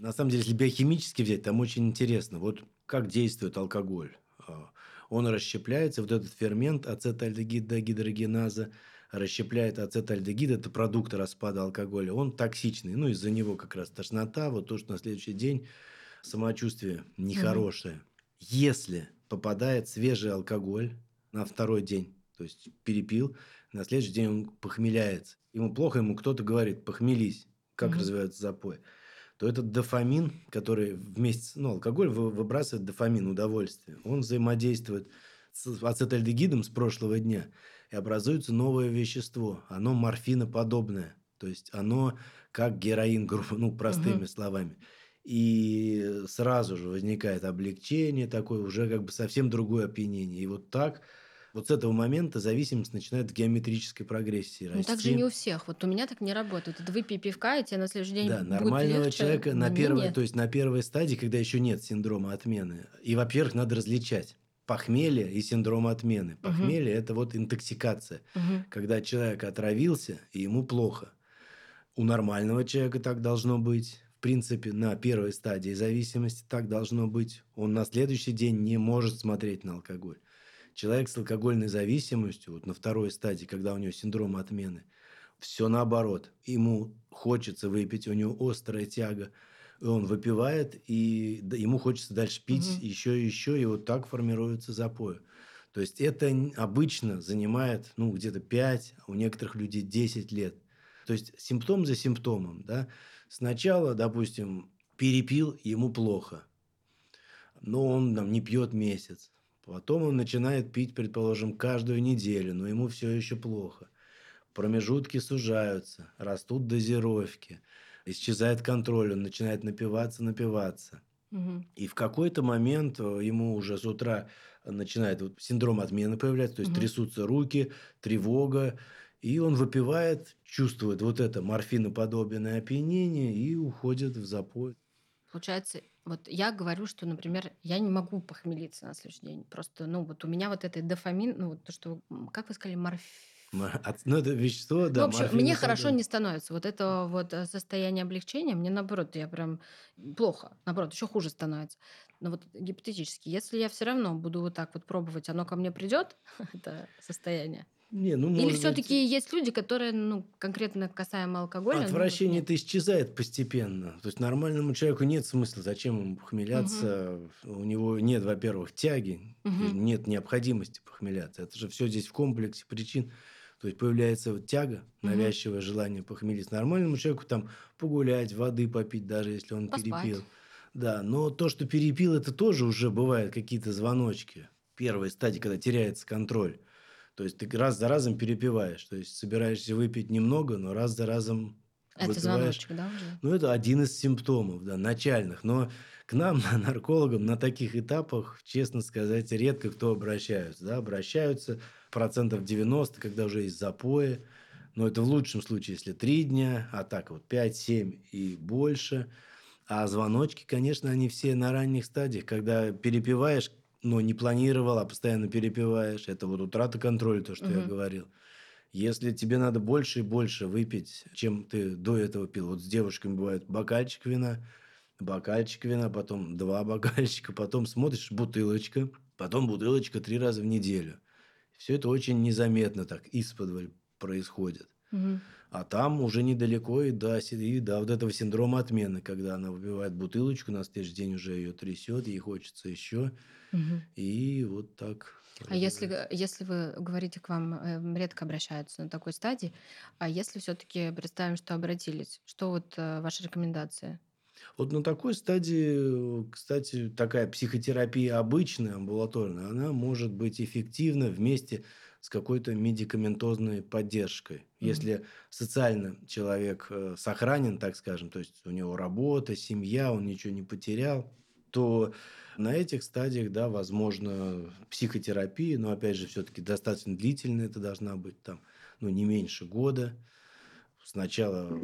На самом деле, если биохимически взять, там очень интересно. Вот как действует алкоголь. А, он расщепляется, вот этот фермент ацетальдегидрогеназа расщепляет ацетальдегид, это продукт распада алкоголя, он токсичный. Ну, из-за него как раз тошнота, вот то, что на следующий день самочувствие нехорошее. Угу. Если попадает свежий алкоголь на второй день, то есть перепил, на следующий день он похмеляется. Ему плохо, ему кто-то говорит, похмелись, как угу. развивается запой. То этот дофамин, который вместе, ну, алкоголь выбрасывает дофамин, удовольствие. Он взаимодействует с ацетальдегидом с прошлого дня, и образуется новое вещество. Оно морфиноподобное. То есть оно как героин, грубо, ну, простыми угу. словами и сразу же возникает облегчение такое, уже как бы совсем другое опьянение. И вот так вот с этого момента зависимость начинает в геометрической прогрессии расти. Ну, так же не у всех. Вот у меня так не работает. Это выпей пивка, и тебе на следующий день Да, нормального легче, человека на первой, то есть на первой стадии, когда еще нет синдрома отмены. И, во-первых, надо различать похмелье и синдром отмены. Похмелье угу. это вот интоксикация, угу. когда человек отравился и ему плохо. У нормального человека так должно быть в принципе, на первой стадии зависимости так должно быть. Он на следующий день не может смотреть на алкоголь. Человек с алкогольной зависимостью, вот на второй стадии, когда у него синдром отмены, все наоборот. Ему хочется выпить, у него острая тяга, он выпивает, и ему хочется дальше пить угу. еще и еще, и вот так формируется запой. То есть это обычно занимает ну, где-то 5, а у некоторых людей 10 лет. То есть симптом за симптомом. Да? Сначала, допустим, перепил, ему плохо, но он там, не пьет месяц. Потом он начинает пить, предположим, каждую неделю, но ему все еще плохо. Промежутки сужаются, растут дозировки, исчезает контроль, он начинает напиваться, напиваться. Угу. И в какой-то момент э, ему уже с утра начинает вот синдром отмены появляться, то есть угу. трясутся руки, тревога, и он выпивает, чувствует вот это морфиноподобное опьянение и уходит в запой. Получается, вот я говорю, что, например, я не могу похмелиться на следующий день. Просто, ну, вот у меня вот это дофамин, ну, вот то, что, как вы сказали, морфин ну, это вещество, да. Ну, в общем, мне хорошо не становится. Вот это вот э, состояние облегчения, мне наоборот, я прям плохо, наоборот, еще хуже становится. Но вот гипотетически, если я все равно буду вот так вот пробовать, оно ко мне придет, это состояние. Не, ну, Или все-таки быть... есть люди, которые, ну, конкретно касаемо алкоголя. Отвращение это ну, вот исчезает постепенно. То есть нормальному человеку нет смысла, зачем ему похмеляться. Угу. У него нет, во-первых, тяги, угу. нет необходимости похмеляться. Это же все здесь в комплексе причин. То есть появляется вот тяга, навязчивое угу. желание похмелиться. Нормальному человеку там погулять, воды попить, даже если он Поспать. перепил. Да, но то, что перепил, это тоже уже бывают какие-то звоночки. Первая стадия, когда теряется контроль. То есть ты раз за разом перепиваешь. То есть собираешься выпить немного, но раз за разом это выпиваешь. звоночек, да, уже? Ну, это один из симптомов, да, начальных. Но к нам, наркологам, на таких этапах, честно сказать, редко кто обращаются. Да? Обращаются процентов 90, когда уже есть запои. Но это в лучшем случае, если 3 дня, а так вот 5-7 и больше. А звоночки, конечно, они все на ранних стадиях, когда перепиваешь но не планировал, а постоянно перепиваешь. Это вот утрата контроля, то, что угу. я говорил. Если тебе надо больше и больше выпить, чем ты до этого пил. Вот с девушками бывает бокальчик вина, бокальчик вина, потом два бокальчика, потом смотришь бутылочка, потом бутылочка три раза в неделю. Все это очень незаметно так исподволь происходит. Угу. А там уже недалеко и до, и до вот этого синдрома отмены, когда она выпивает бутылочку, на следующий день уже ее трясет, ей хочется еще. Угу. И вот так. А если, если вы говорите, к вам э, редко обращаются на такой стадии, а если все-таки представим, что обратились, что вот э, ваша рекомендация? Вот на такой стадии, кстати, такая психотерапия обычная, амбулаторная, она может быть эффективна вместе с какой-то медикаментозной поддержкой. Mm-hmm. Если социально человек э, сохранен, так скажем, то есть у него работа, семья, он ничего не потерял, то на этих стадиях, да, возможно, психотерапия, но, опять же, все-таки достаточно длительная это должна быть, там, ну, не меньше года. Сначала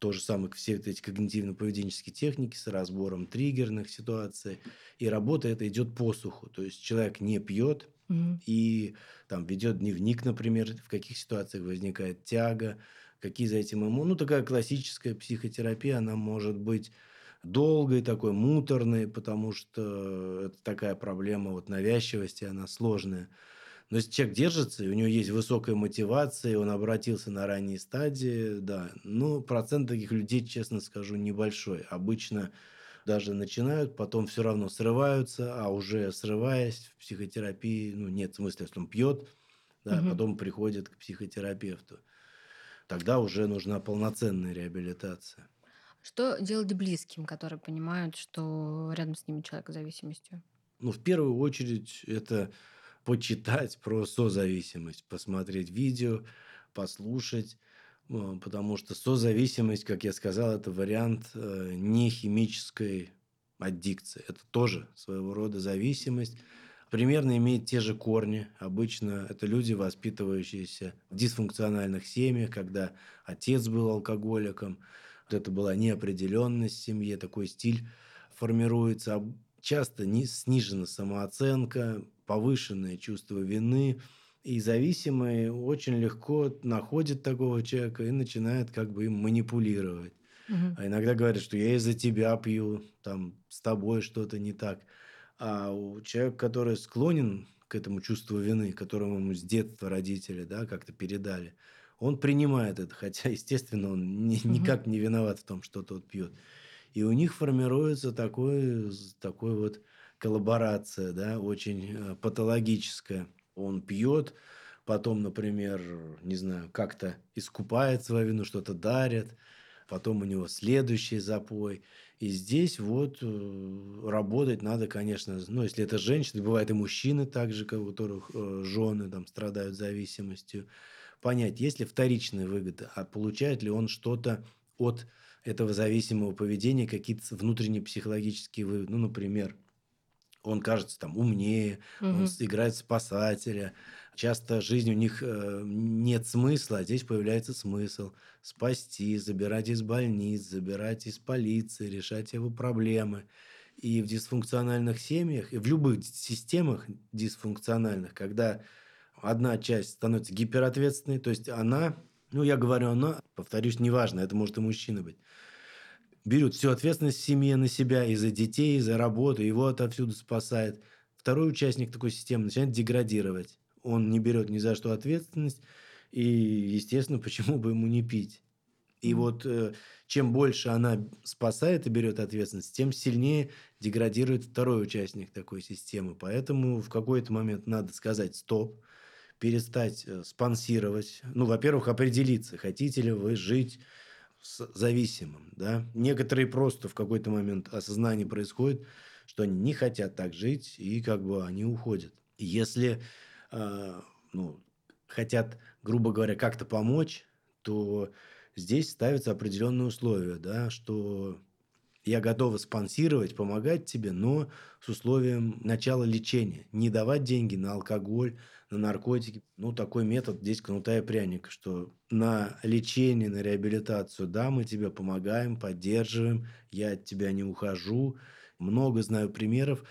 то же самое, все эти когнитивно-поведенческие техники с разбором триггерных ситуаций. И работа это идет по суху. То есть человек не пьет угу. и там ведет дневник, например, в каких ситуациях возникает тяга, какие за этим ему. Ну, такая классическая психотерапия, она может быть долгой, такой муторной, потому что это такая проблема вот навязчивости, она сложная. Но если человек держится, и у него есть высокая мотивация, он обратился на ранние стадии, да, ну, процент таких людей, честно скажу, небольшой. Обычно даже начинают, потом все равно срываются, а уже срываясь в психотерапии, ну, нет смысла, если он пьет, да, угу. потом приходит к психотерапевту. Тогда уже нужна полноценная реабилитация. Что делать близким, которые понимают, что рядом с ними человек с зависимостью? Ну, в первую очередь, это почитать про созависимость, посмотреть видео, послушать, потому что созависимость, как я сказал, это вариант э, не химической аддикции. Это тоже своего рода зависимость. Примерно имеет те же корни. Обычно это люди, воспитывающиеся в дисфункциональных семьях, когда отец был алкоголиком, это была неопределенность в семье, такой стиль формируется. Часто не снижена самооценка, повышенное чувство вины. И зависимый очень легко находит такого человека и начинает как бы им манипулировать. Угу. А иногда говорят, что я из-за тебя пью, там с тобой что-то не так. А у человека, который склонен к этому чувству вины, которому ему с детства родители да, как-то передали, он принимает это, хотя, естественно, он ни, никак не виноват в том, что тот пьет. И у них формируется такой, такой вот коллаборация, да, очень э, патологическая. Он пьет, потом, например, не знаю, как-то искупает свою вину, что-то дарит, потом у него следующий запой. И здесь вот э, работать надо, конечно, ну, если это женщины, бывают и мужчины также, у которых э, жены там страдают зависимостью, понять, есть ли вторичная выгода, а получает ли он что-то от этого зависимого поведения, какие-то внутренние психологические выводы. Ну, например, он кажется там умнее, угу. он играет спасателя. Часто жизнь у них э, нет смысла, а здесь появляется смысл. Спасти, забирать из больниц, забирать из полиции, решать его проблемы. И в дисфункциональных семьях, и в любых системах дисфункциональных, когда одна часть становится гиперответственной, то есть она, ну я говорю она, повторюсь, неважно, это может и мужчина быть, берет всю ответственность в семье на себя и за детей, и за работу, его отовсюду спасает. Второй участник такой системы начинает деградировать. Он не берет ни за что ответственность, и, естественно, почему бы ему не пить? И вот э, чем больше она спасает и берет ответственность, тем сильнее деградирует второй участник такой системы. Поэтому в какой-то момент надо сказать «стоп», перестать э, спонсировать. Ну, во-первых, определиться, хотите ли вы жить зависимым. Да? Некоторые просто в какой-то момент осознание происходит, что они не хотят так жить, и как бы они уходят. Если э, ну, хотят, грубо говоря, как-то помочь, то здесь ставятся определенные условия, да, что я готова спонсировать, помогать тебе, но с условием начала лечения. Не давать деньги на алкоголь, на наркотики. Ну, такой метод здесь кнута и пряника, что на лечение, на реабилитацию, да, мы тебе помогаем, поддерживаем, я от тебя не ухожу. Много знаю примеров,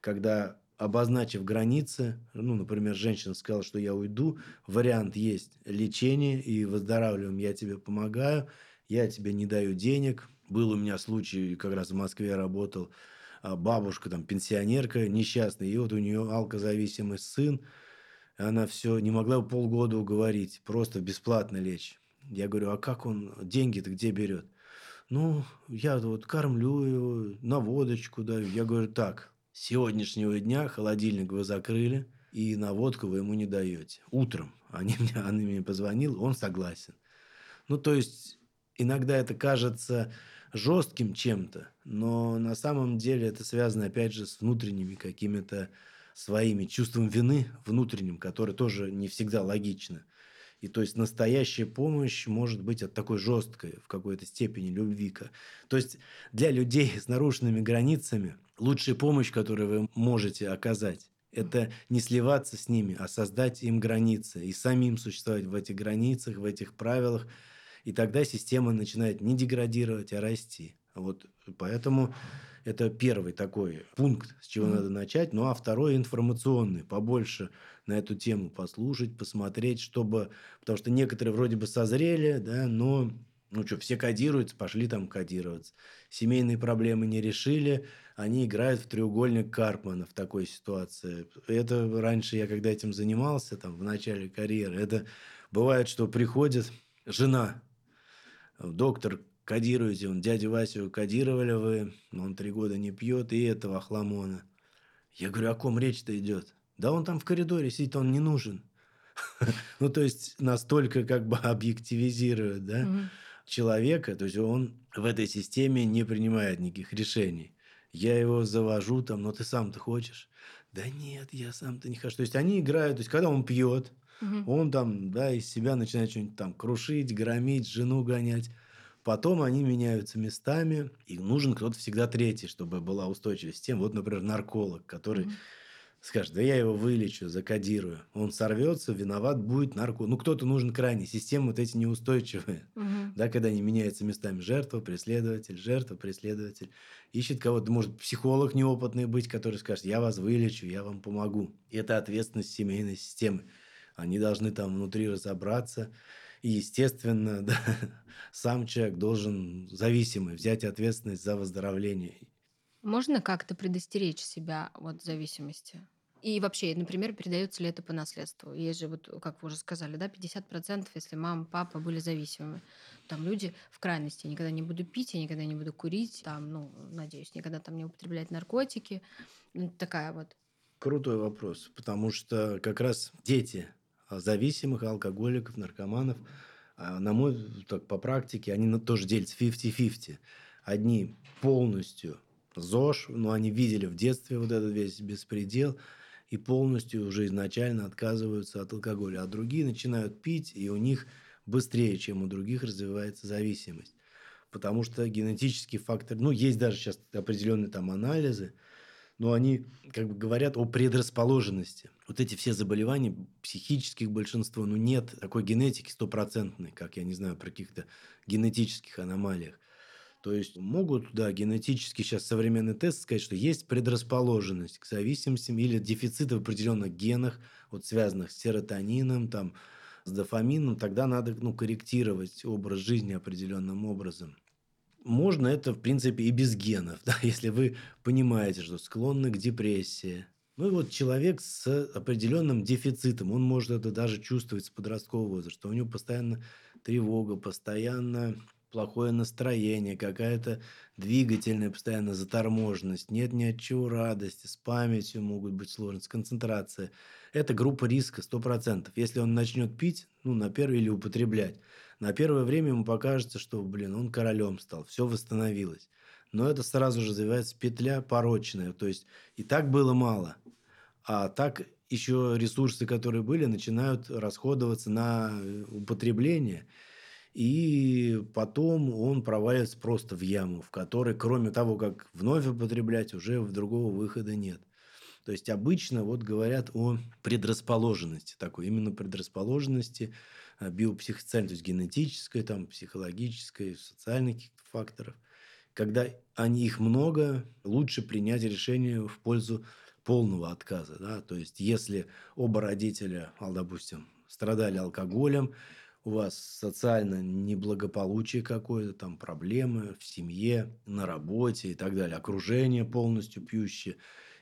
когда обозначив границы, ну, например, женщина сказала, что я уйду, вариант есть лечение и выздоравливаем, я тебе помогаю, я тебе не даю денег. Был у меня случай, как раз в Москве я работал, а, бабушка, там, пенсионерка несчастная, и вот у нее алкозависимый сын, она все не могла полгода уговорить, просто бесплатно лечь. Я говорю, а как он деньги-то где берет? Ну, я вот кормлю его, на водочку даю. Я говорю, так, с сегодняшнего дня холодильник вы закрыли, и на водку вы ему не даете. Утром они мне, она мне позвонил, он согласен. Ну, то есть, иногда это кажется жестким чем-то, но на самом деле это связано, опять же, с внутренними какими-то своими чувством вины внутренним, которое тоже не всегда логично. И то есть настоящая помощь может быть от такой жесткой в какой-то степени любви. То есть для людей с нарушенными границами лучшая помощь, которую вы можете оказать, это не сливаться с ними, а создать им границы и самим существовать в этих границах, в этих правилах. И тогда система начинает не деградировать, а расти. Вот поэтому это первый такой пункт, с чего mm-hmm. надо начать. Ну а второй информационный, побольше на эту тему послушать, посмотреть, чтобы... Потому что некоторые вроде бы созрели, да, но ну что, все кодируются, пошли там кодироваться. Семейные проблемы не решили, они играют в треугольник Карпмана в такой ситуации. Это раньше я, когда этим занимался, там, в начале карьеры, это бывает, что приходит жена, доктор кодируете, он дядю Васю кодировали вы, но он три года не пьет, и этого хламона. Я говорю, о ком речь-то идет? Да он там в коридоре сидит, он не нужен. Ну, то есть, настолько как бы объективизирует, да, человека, то есть, он в этой системе не принимает никаких решений. Я его завожу там, но ты сам-то хочешь? Да нет, я сам-то не хочу. То есть, они играют, то есть, когда он пьет, он там, да, из себя начинает что-нибудь там крушить, громить, жену гонять. Потом они меняются местами, и нужен кто-то всегда третий, чтобы была устойчивость тем. Вот, например, нарколог, который mm-hmm. скажет, да я его вылечу, закодирую. Он сорвется, виноват будет нарко. Ну, кто-то нужен крайне. Системы вот эти неустойчивые. Mm-hmm. Да, когда они меняются местами. Жертва, преследователь, жертва, преследователь. Ищет кого-то, может, психолог неопытный быть, который скажет, я вас вылечу, я вам помогу. И это ответственность семейной системы. Они должны там внутри разобраться и, естественно, да, сам человек должен зависимый взять ответственность за выздоровление. Можно как-то предостеречь себя от зависимости? И вообще, например, передается ли это по наследству? Есть же, вот, как вы уже сказали, да, 50%, если мама, папа были зависимыми. Там люди в крайности. Никогда не буду пить, я никогда не буду курить, там, ну, надеюсь, никогда там не употреблять наркотики. Такая вот. Крутой вопрос, потому что как раз дети зависимых, алкоголиков, наркоманов, а, на мой, так, по практике, они тоже делятся 50-50. Одни полностью ЗОЖ, но они видели в детстве вот этот весь беспредел – и полностью уже изначально отказываются от алкоголя. А другие начинают пить, и у них быстрее, чем у других, развивается зависимость. Потому что генетический фактор, ну, есть даже сейчас определенные там анализы, но они как бы говорят о предрасположенности. Вот эти все заболевания, психических большинство, ну, нет такой генетики стопроцентной, как, я не знаю, про каких-то генетических аномалиях. То есть могут, да, генетически сейчас современный тест сказать, что есть предрасположенность к зависимостям или дефицит в определенных генах, вот связанных с серотонином, там, с дофамином, тогда надо ну, корректировать образ жизни определенным образом. Можно это, в принципе, и без генов, да, если вы понимаете, что склонны к депрессии. Ну и вот человек с определенным дефицитом, он может это даже чувствовать с подросткового возраста. У него постоянно тревога, постоянно плохое настроение, какая-то двигательная постоянно заторможенность, нет ни от чего радости, с памятью могут быть сложности, концентрация. Это группа риска 100%. Если он начнет пить, ну, на первое или употреблять, на первое время ему покажется, что, блин, он королем стал, все восстановилось. Но это сразу же развивается петля порочная. То есть и так было мало. А так еще ресурсы, которые были, начинают расходоваться на э, употребление – и потом он проваливается просто в яму, в которой, кроме того, как вновь употреблять, уже другого выхода нет. То есть обычно вот говорят о предрасположенности такой, именно предрасположенности а, биопсихоциальной, то есть генетической, там, психологической, социальных факторов. Когда они, их много, лучше принять решение в пользу полного отказа. Да? То есть если оба родителя, допустим, страдали алкоголем, у вас социально неблагополучие какое-то, там проблемы в семье, на работе и так далее, окружение полностью пьющее,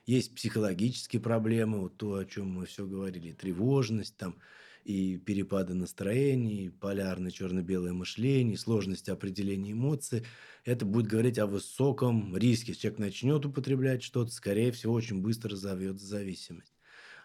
есть психологические проблемы, вот то, о чем мы все говорили, тревожность там, и перепады настроений, полярное черно-белое мышление, сложность определения эмоций. Это будет говорить о высоком риске. Если человек начнет употреблять что-то, скорее всего, очень быстро разовьется зависимость.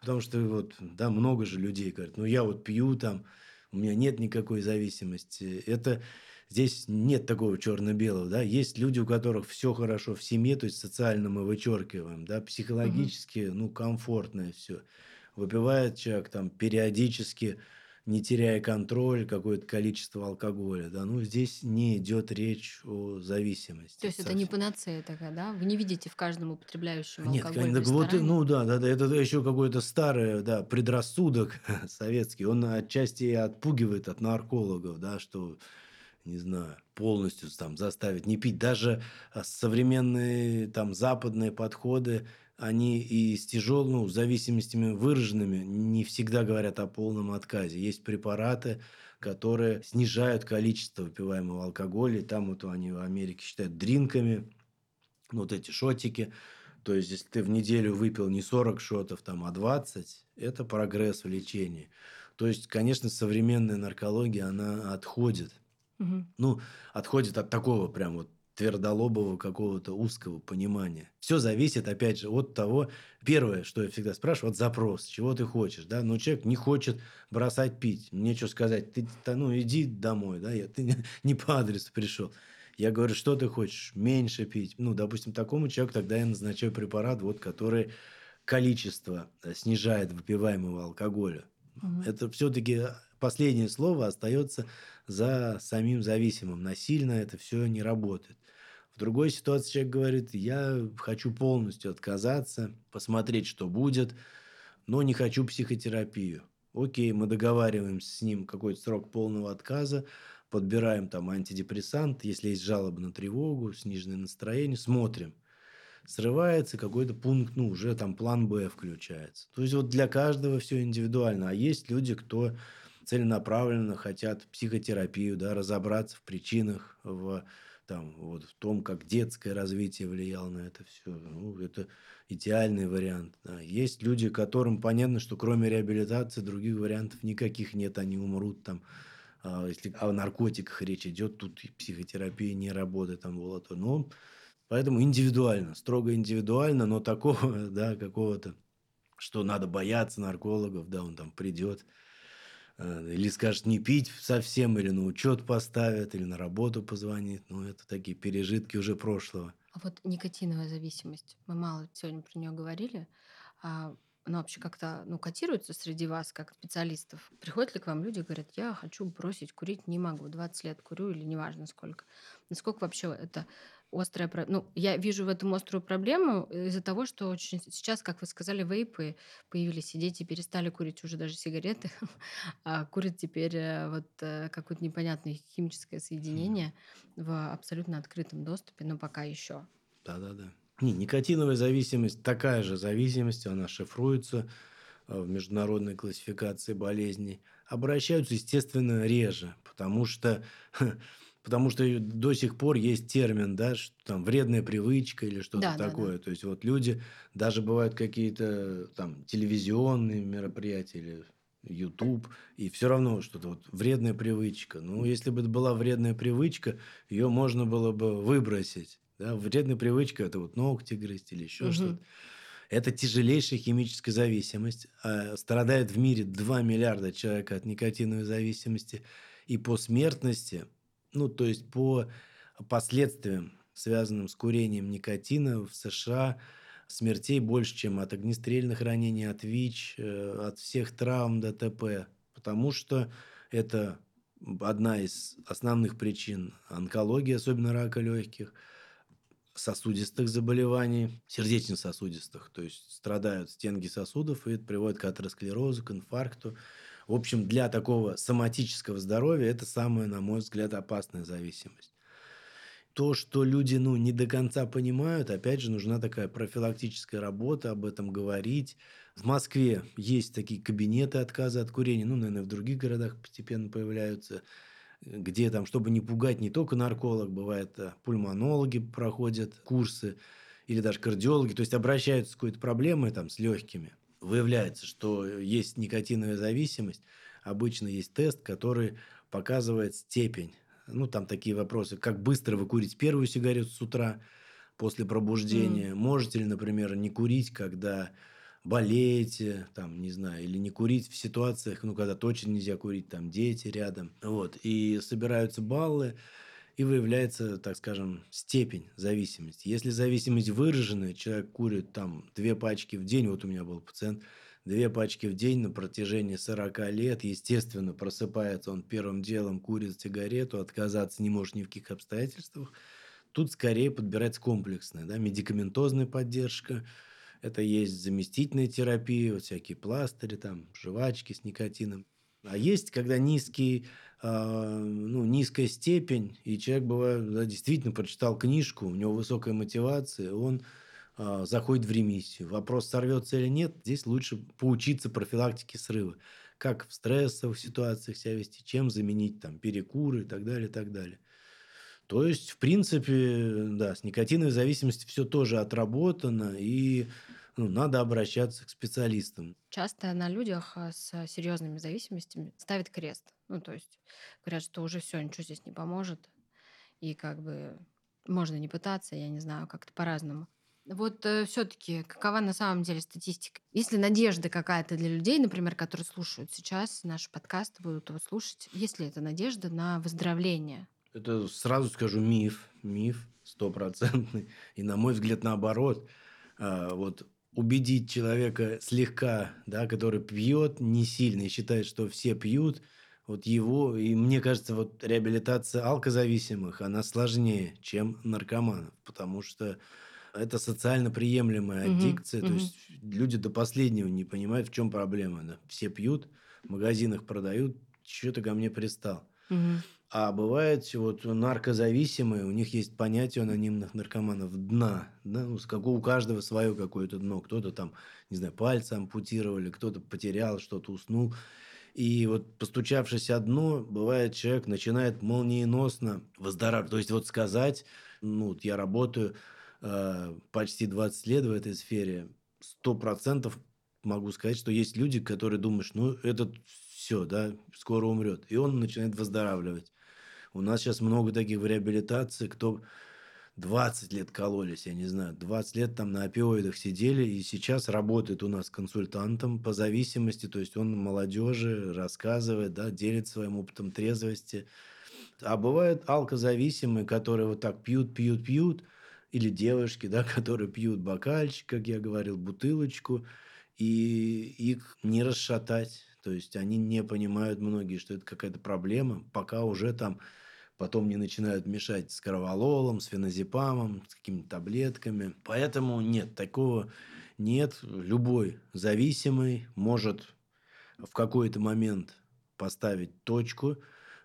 Потому что вот, да, много же людей говорят, ну я вот пью там, у меня нет никакой зависимости. Это здесь нет такого черно-белого, да, есть люди, у которых все хорошо в семье, то есть социально мы вычеркиваем, да, психологически, угу. ну, комфортное все. Выпивает человек там периодически, не теряя контроль, какое-то количество алкоголя. Да? Ну, здесь не идет речь о зависимости. То есть совсем. это не панацея такая, да? Вы не видите в каждом употребляющем Нет, алкоголь Нет, вот, ну да, да, да, это еще какой-то старый да, предрассудок советский. Он отчасти отпугивает от наркологов, да, что не знаю, полностью там заставить не пить. Даже а, современные там западные подходы они и с тяжелыми ну, зависимостями выраженными не всегда говорят о полном отказе. Есть препараты, которые снижают количество выпиваемого алкоголя. Там вот они в Америке считают дринками, вот эти шотики. То есть, если ты в неделю выпил не 40 шотов, там, а 20, это прогресс в лечении. То есть, конечно, современная наркология, она отходит. Угу. Ну, отходит от такого прям вот твердолобого какого-то узкого понимания. Все зависит, опять же, от того, первое, что я всегда спрашиваю, вот запрос, чего ты хочешь, да, но человек не хочет бросать пить, мне что сказать, ты, ну, иди домой, да, я, ты не по адресу пришел. Я говорю, что ты хочешь, меньше пить. Ну, допустим, такому человеку тогда я назначаю препарат, вот, который количество э, снижает выпиваемого алкоголя. Угу. Это все-таки последнее слово остается за самим зависимым. Насильно это все не работает другой ситуации человек говорит, я хочу полностью отказаться, посмотреть, что будет, но не хочу психотерапию. Окей, мы договариваемся с ним какой-то срок полного отказа, подбираем там антидепрессант, если есть жалоба на тревогу, сниженное настроение, смотрим. Срывается какой-то пункт, ну, уже там план Б включается. То есть, вот для каждого все индивидуально. А есть люди, кто целенаправленно хотят психотерапию, да, разобраться в причинах, в там, вот, в том, как детское развитие влияло на это все. Ну, это идеальный вариант. Да. Есть люди, которым понятно, что кроме реабилитации других вариантов никаких нет, они умрут там. А если о наркотиках речь идет, тут психотерапия не работает, там было то. Но поэтому индивидуально, строго индивидуально, но такого, да, какого-то, что надо бояться наркологов, да, он там придет, или скажет не пить совсем, или на учет поставят, или на работу позвонит. Ну, это такие пережитки уже прошлого. А вот никотиновая зависимость, мы мало сегодня про нее говорили, а она вообще как-то ну, котируется среди вас, как специалистов? Приходят ли к вам люди и говорят, я хочу бросить курить, не могу, 20 лет курю или неважно сколько. Насколько вообще это острая проблема? Ну, я вижу в этом острую проблему из-за того, что очень сейчас, как вы сказали, вейпы появились, и дети перестали курить уже даже сигареты, а курят теперь э, вот э, какое-то непонятное химическое соединение в абсолютно открытом доступе, но пока еще. Да-да-да. Не, никотиновая зависимость такая же зависимость, она шифруется э, в международной классификации болезней. Обращаются, естественно, реже, потому что Потому что до сих пор есть термин, да, что там вредная привычка или что-то да, такое. Да, да. То есть вот люди, даже бывают какие-то там телевизионные мероприятия или YouTube, и все равно что-то вот вредная привычка. Ну, если бы это была вредная привычка, ее можно было бы выбросить. Да? Вредная привычка это вот ногти грызть или еще угу. что-то. Это тяжелейшая химическая зависимость. А страдает в мире 2 миллиарда человек от никотиновой зависимости. И по смертности ну, то есть по последствиям, связанным с курением никотина в США, смертей больше, чем от огнестрельных ранений, от ВИЧ, э, от всех травм ДТП. Потому что это одна из основных причин онкологии, особенно рака легких, сосудистых заболеваний, сердечно-сосудистых, то есть страдают стенки сосудов, и это приводит к атеросклерозу, к инфаркту. В общем, для такого соматического здоровья это самая, на мой взгляд, опасная зависимость. То, что люди ну, не до конца понимают, опять же, нужна такая профилактическая работа, об этом говорить. В Москве есть такие кабинеты отказа от курения, ну, наверное, в других городах постепенно появляются, где там, чтобы не пугать не только нарколог, бывает, а пульмонологи проходят курсы, или даже кардиологи, то есть обращаются с какой-то проблемой там, с легкими выявляется, что есть никотиновая зависимость, обычно есть тест, который показывает степень. Ну, там такие вопросы, как быстро вы курите первую сигарету с утра после пробуждения, mm. можете ли, например, не курить, когда болеете, там, не знаю, или не курить в ситуациях, ну, когда точно нельзя курить, там, дети рядом, вот, и собираются баллы, и выявляется, так скажем, степень зависимости. Если зависимость выраженная, человек курит там две пачки в день, вот у меня был пациент, две пачки в день на протяжении 40 лет, естественно, просыпается он первым делом, курит сигарету, отказаться не может ни в каких обстоятельствах. Тут скорее подбирается комплексная, да, медикаментозная поддержка, это есть заместительная терапия, вот всякие пластыри, там, жвачки с никотином. А есть, когда низкий а, ну, низкая степень, и человек, бывает, да, действительно прочитал книжку, у него высокая мотивация, он а, заходит в ремиссию. Вопрос, сорвется или нет, здесь лучше поучиться профилактике срыва. Как в стрессовых ситуациях себя вести, чем заменить там перекуры и так далее, и так далее. То есть, в принципе, да, с никотиновой зависимостью все тоже отработано, и ну, надо обращаться к специалистам. Часто на людях а, с серьезными зависимостями ставят крест. Ну, то есть говорят, что уже все, ничего здесь не поможет. И как бы можно не пытаться, я не знаю, как-то по-разному. Вот э, все-таки какова на самом деле статистика? Есть ли надежда какая-то для людей, например, которые слушают сейчас наш подкаст, будут его слушать? Есть ли эта надежда на выздоровление? Это сразу скажу миф, миф стопроцентный. И на мой взгляд, наоборот, а, вот убедить человека слегка, да, который пьет не сильно и считает, что все пьют, вот его, и мне кажется, вот реабилитация алкозависимых, она сложнее, чем наркоманов, потому что это социально приемлемая угу, аддикция, угу. то есть люди до последнего не понимают, в чем проблема. Да? Все пьют, в магазинах продают, что ты ко мне пристал. Угу. А бывает, вот наркозависимые, у них есть понятие анонимных наркоманов дна. Да? Ну, у каждого свое какое-то дно. Кто-то там, не знаю, пальцы ампутировали, кто-то потерял, что-то уснул. И вот постучавшись о дно, бывает, человек начинает молниеносно выздоравливать. То есть вот сказать, ну, вот я работаю э, почти 20 лет в этой сфере, сто процентов могу сказать, что есть люди, которые думают, ну, этот все, да, скоро умрет. И он начинает выздоравливать. У нас сейчас много таких в реабилитации, кто 20 лет кололись, я не знаю, 20 лет там на опиоидах сидели, и сейчас работает у нас консультантом по зависимости, то есть он молодежи рассказывает, да, делит своим опытом трезвости. А бывают алкозависимые, которые вот так пьют, пьют, пьют, или девушки, да, которые пьют бокальчик, как я говорил, бутылочку, и их не расшатать. То есть они не понимают многие, что это какая-то проблема, пока уже там потом не начинают мешать с кровололом, с феназепамом, с какими-то таблетками. Поэтому нет, такого нет. Любой зависимый может в какой-то момент поставить точку,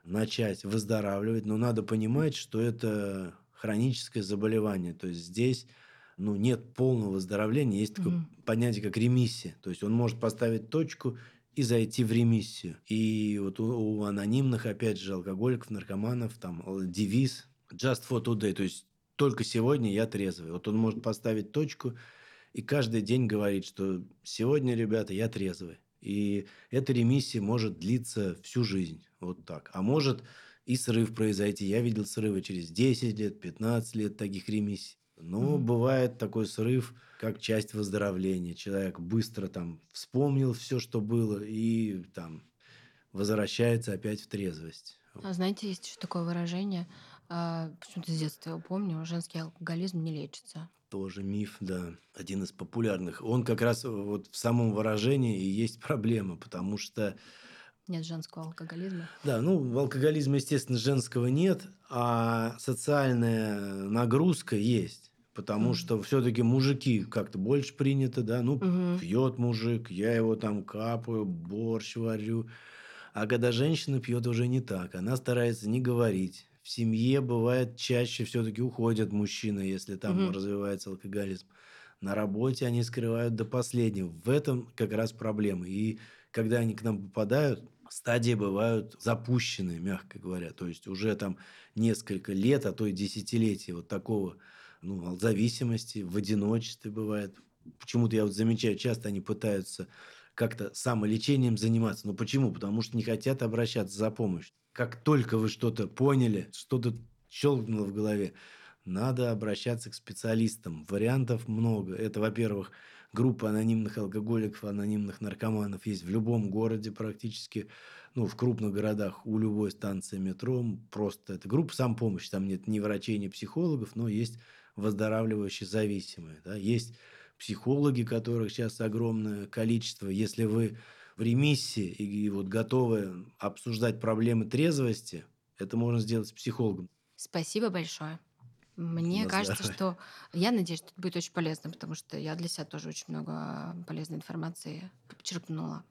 начать выздоравливать, но надо понимать, что это хроническое заболевание. То есть здесь ну, нет полного выздоровления, есть такое mm-hmm. понятие, как ремиссия. То есть он может поставить точку и зайти в ремиссию. И вот у, у анонимных, опять же, алкоголиков, наркоманов, там девиз «just for today», то есть только сегодня я трезвый. Вот он может поставить точку и каждый день говорить, что сегодня, ребята, я трезвый. И эта ремиссия может длиться всю жизнь. Вот так. А может и срыв произойти. Я видел срывы через 10 лет, 15 лет таких ремиссий. Но mm-hmm. бывает такой срыв, как часть выздоровления. Человек быстро там вспомнил все, что было, и там возвращается опять в трезвость. А знаете, есть еще такое выражение, а, почему-то с детства его помню, женский алкоголизм не лечится. Тоже миф, да, один из популярных. Он как раз вот в самом выражении и есть проблема, потому что нет женского алкоголизма. Да, ну, алкоголизма, естественно, женского нет, а социальная нагрузка есть. Потому mm что все-таки мужики как-то больше принято, да, ну, mm пьет мужик, я его там капаю, борщ варю. А когда женщина пьет, уже не так. Она старается не говорить. В семье бывает чаще все-таки уходят мужчины, если там mm развивается алкоголизм. На работе они скрывают до последнего. В этом как раз проблема. И когда они к нам попадают, стадии бывают запущенные, мягко говоря. То есть уже там несколько лет, а то и десятилетия вот такого ну, зависимости, в одиночестве бывает. Почему-то я вот замечаю, часто они пытаются как-то самолечением заниматься. Но почему? Потому что не хотят обращаться за помощью. Как только вы что-то поняли, что-то щелкнуло в голове, надо обращаться к специалистам. Вариантов много. Это, во-первых, группа анонимных алкоголиков, анонимных наркоманов есть в любом городе практически. Ну, в крупных городах у любой станции метро. Просто это группа самопомощи. Там нет ни врачей, ни психологов, но есть выздоравливающие зависимые. Да? Есть психологи, которых сейчас огромное количество. Если вы в ремиссии и, и вот готовы обсуждать проблемы трезвости, это можно сделать с психологом. Спасибо большое. Мне На кажется, что я надеюсь, что это будет очень полезно, потому что я для себя тоже очень много полезной информации почерпнула.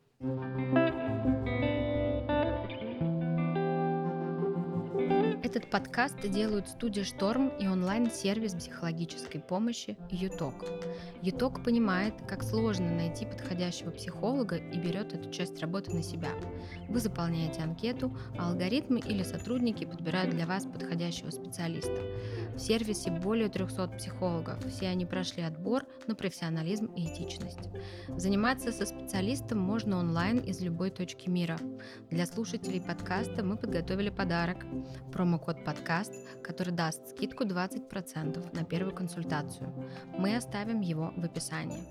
Этот подкаст делают студия «Шторм» и онлайн-сервис психологической помощи «Юток». «Юток» понимает, как сложно найти подходящего психолога и берет эту часть работы на себя. Вы заполняете анкету, а алгоритмы или сотрудники подбирают для вас подходящего специалиста. В сервисе более 300 психологов. Все они прошли отбор на профессионализм и этичность. Заниматься со специалистом можно онлайн из любой точки мира. Для слушателей подкаста мы подготовили подарок – промокод подкаст, который даст скидку 20% на первую консультацию. Мы оставим его в описании.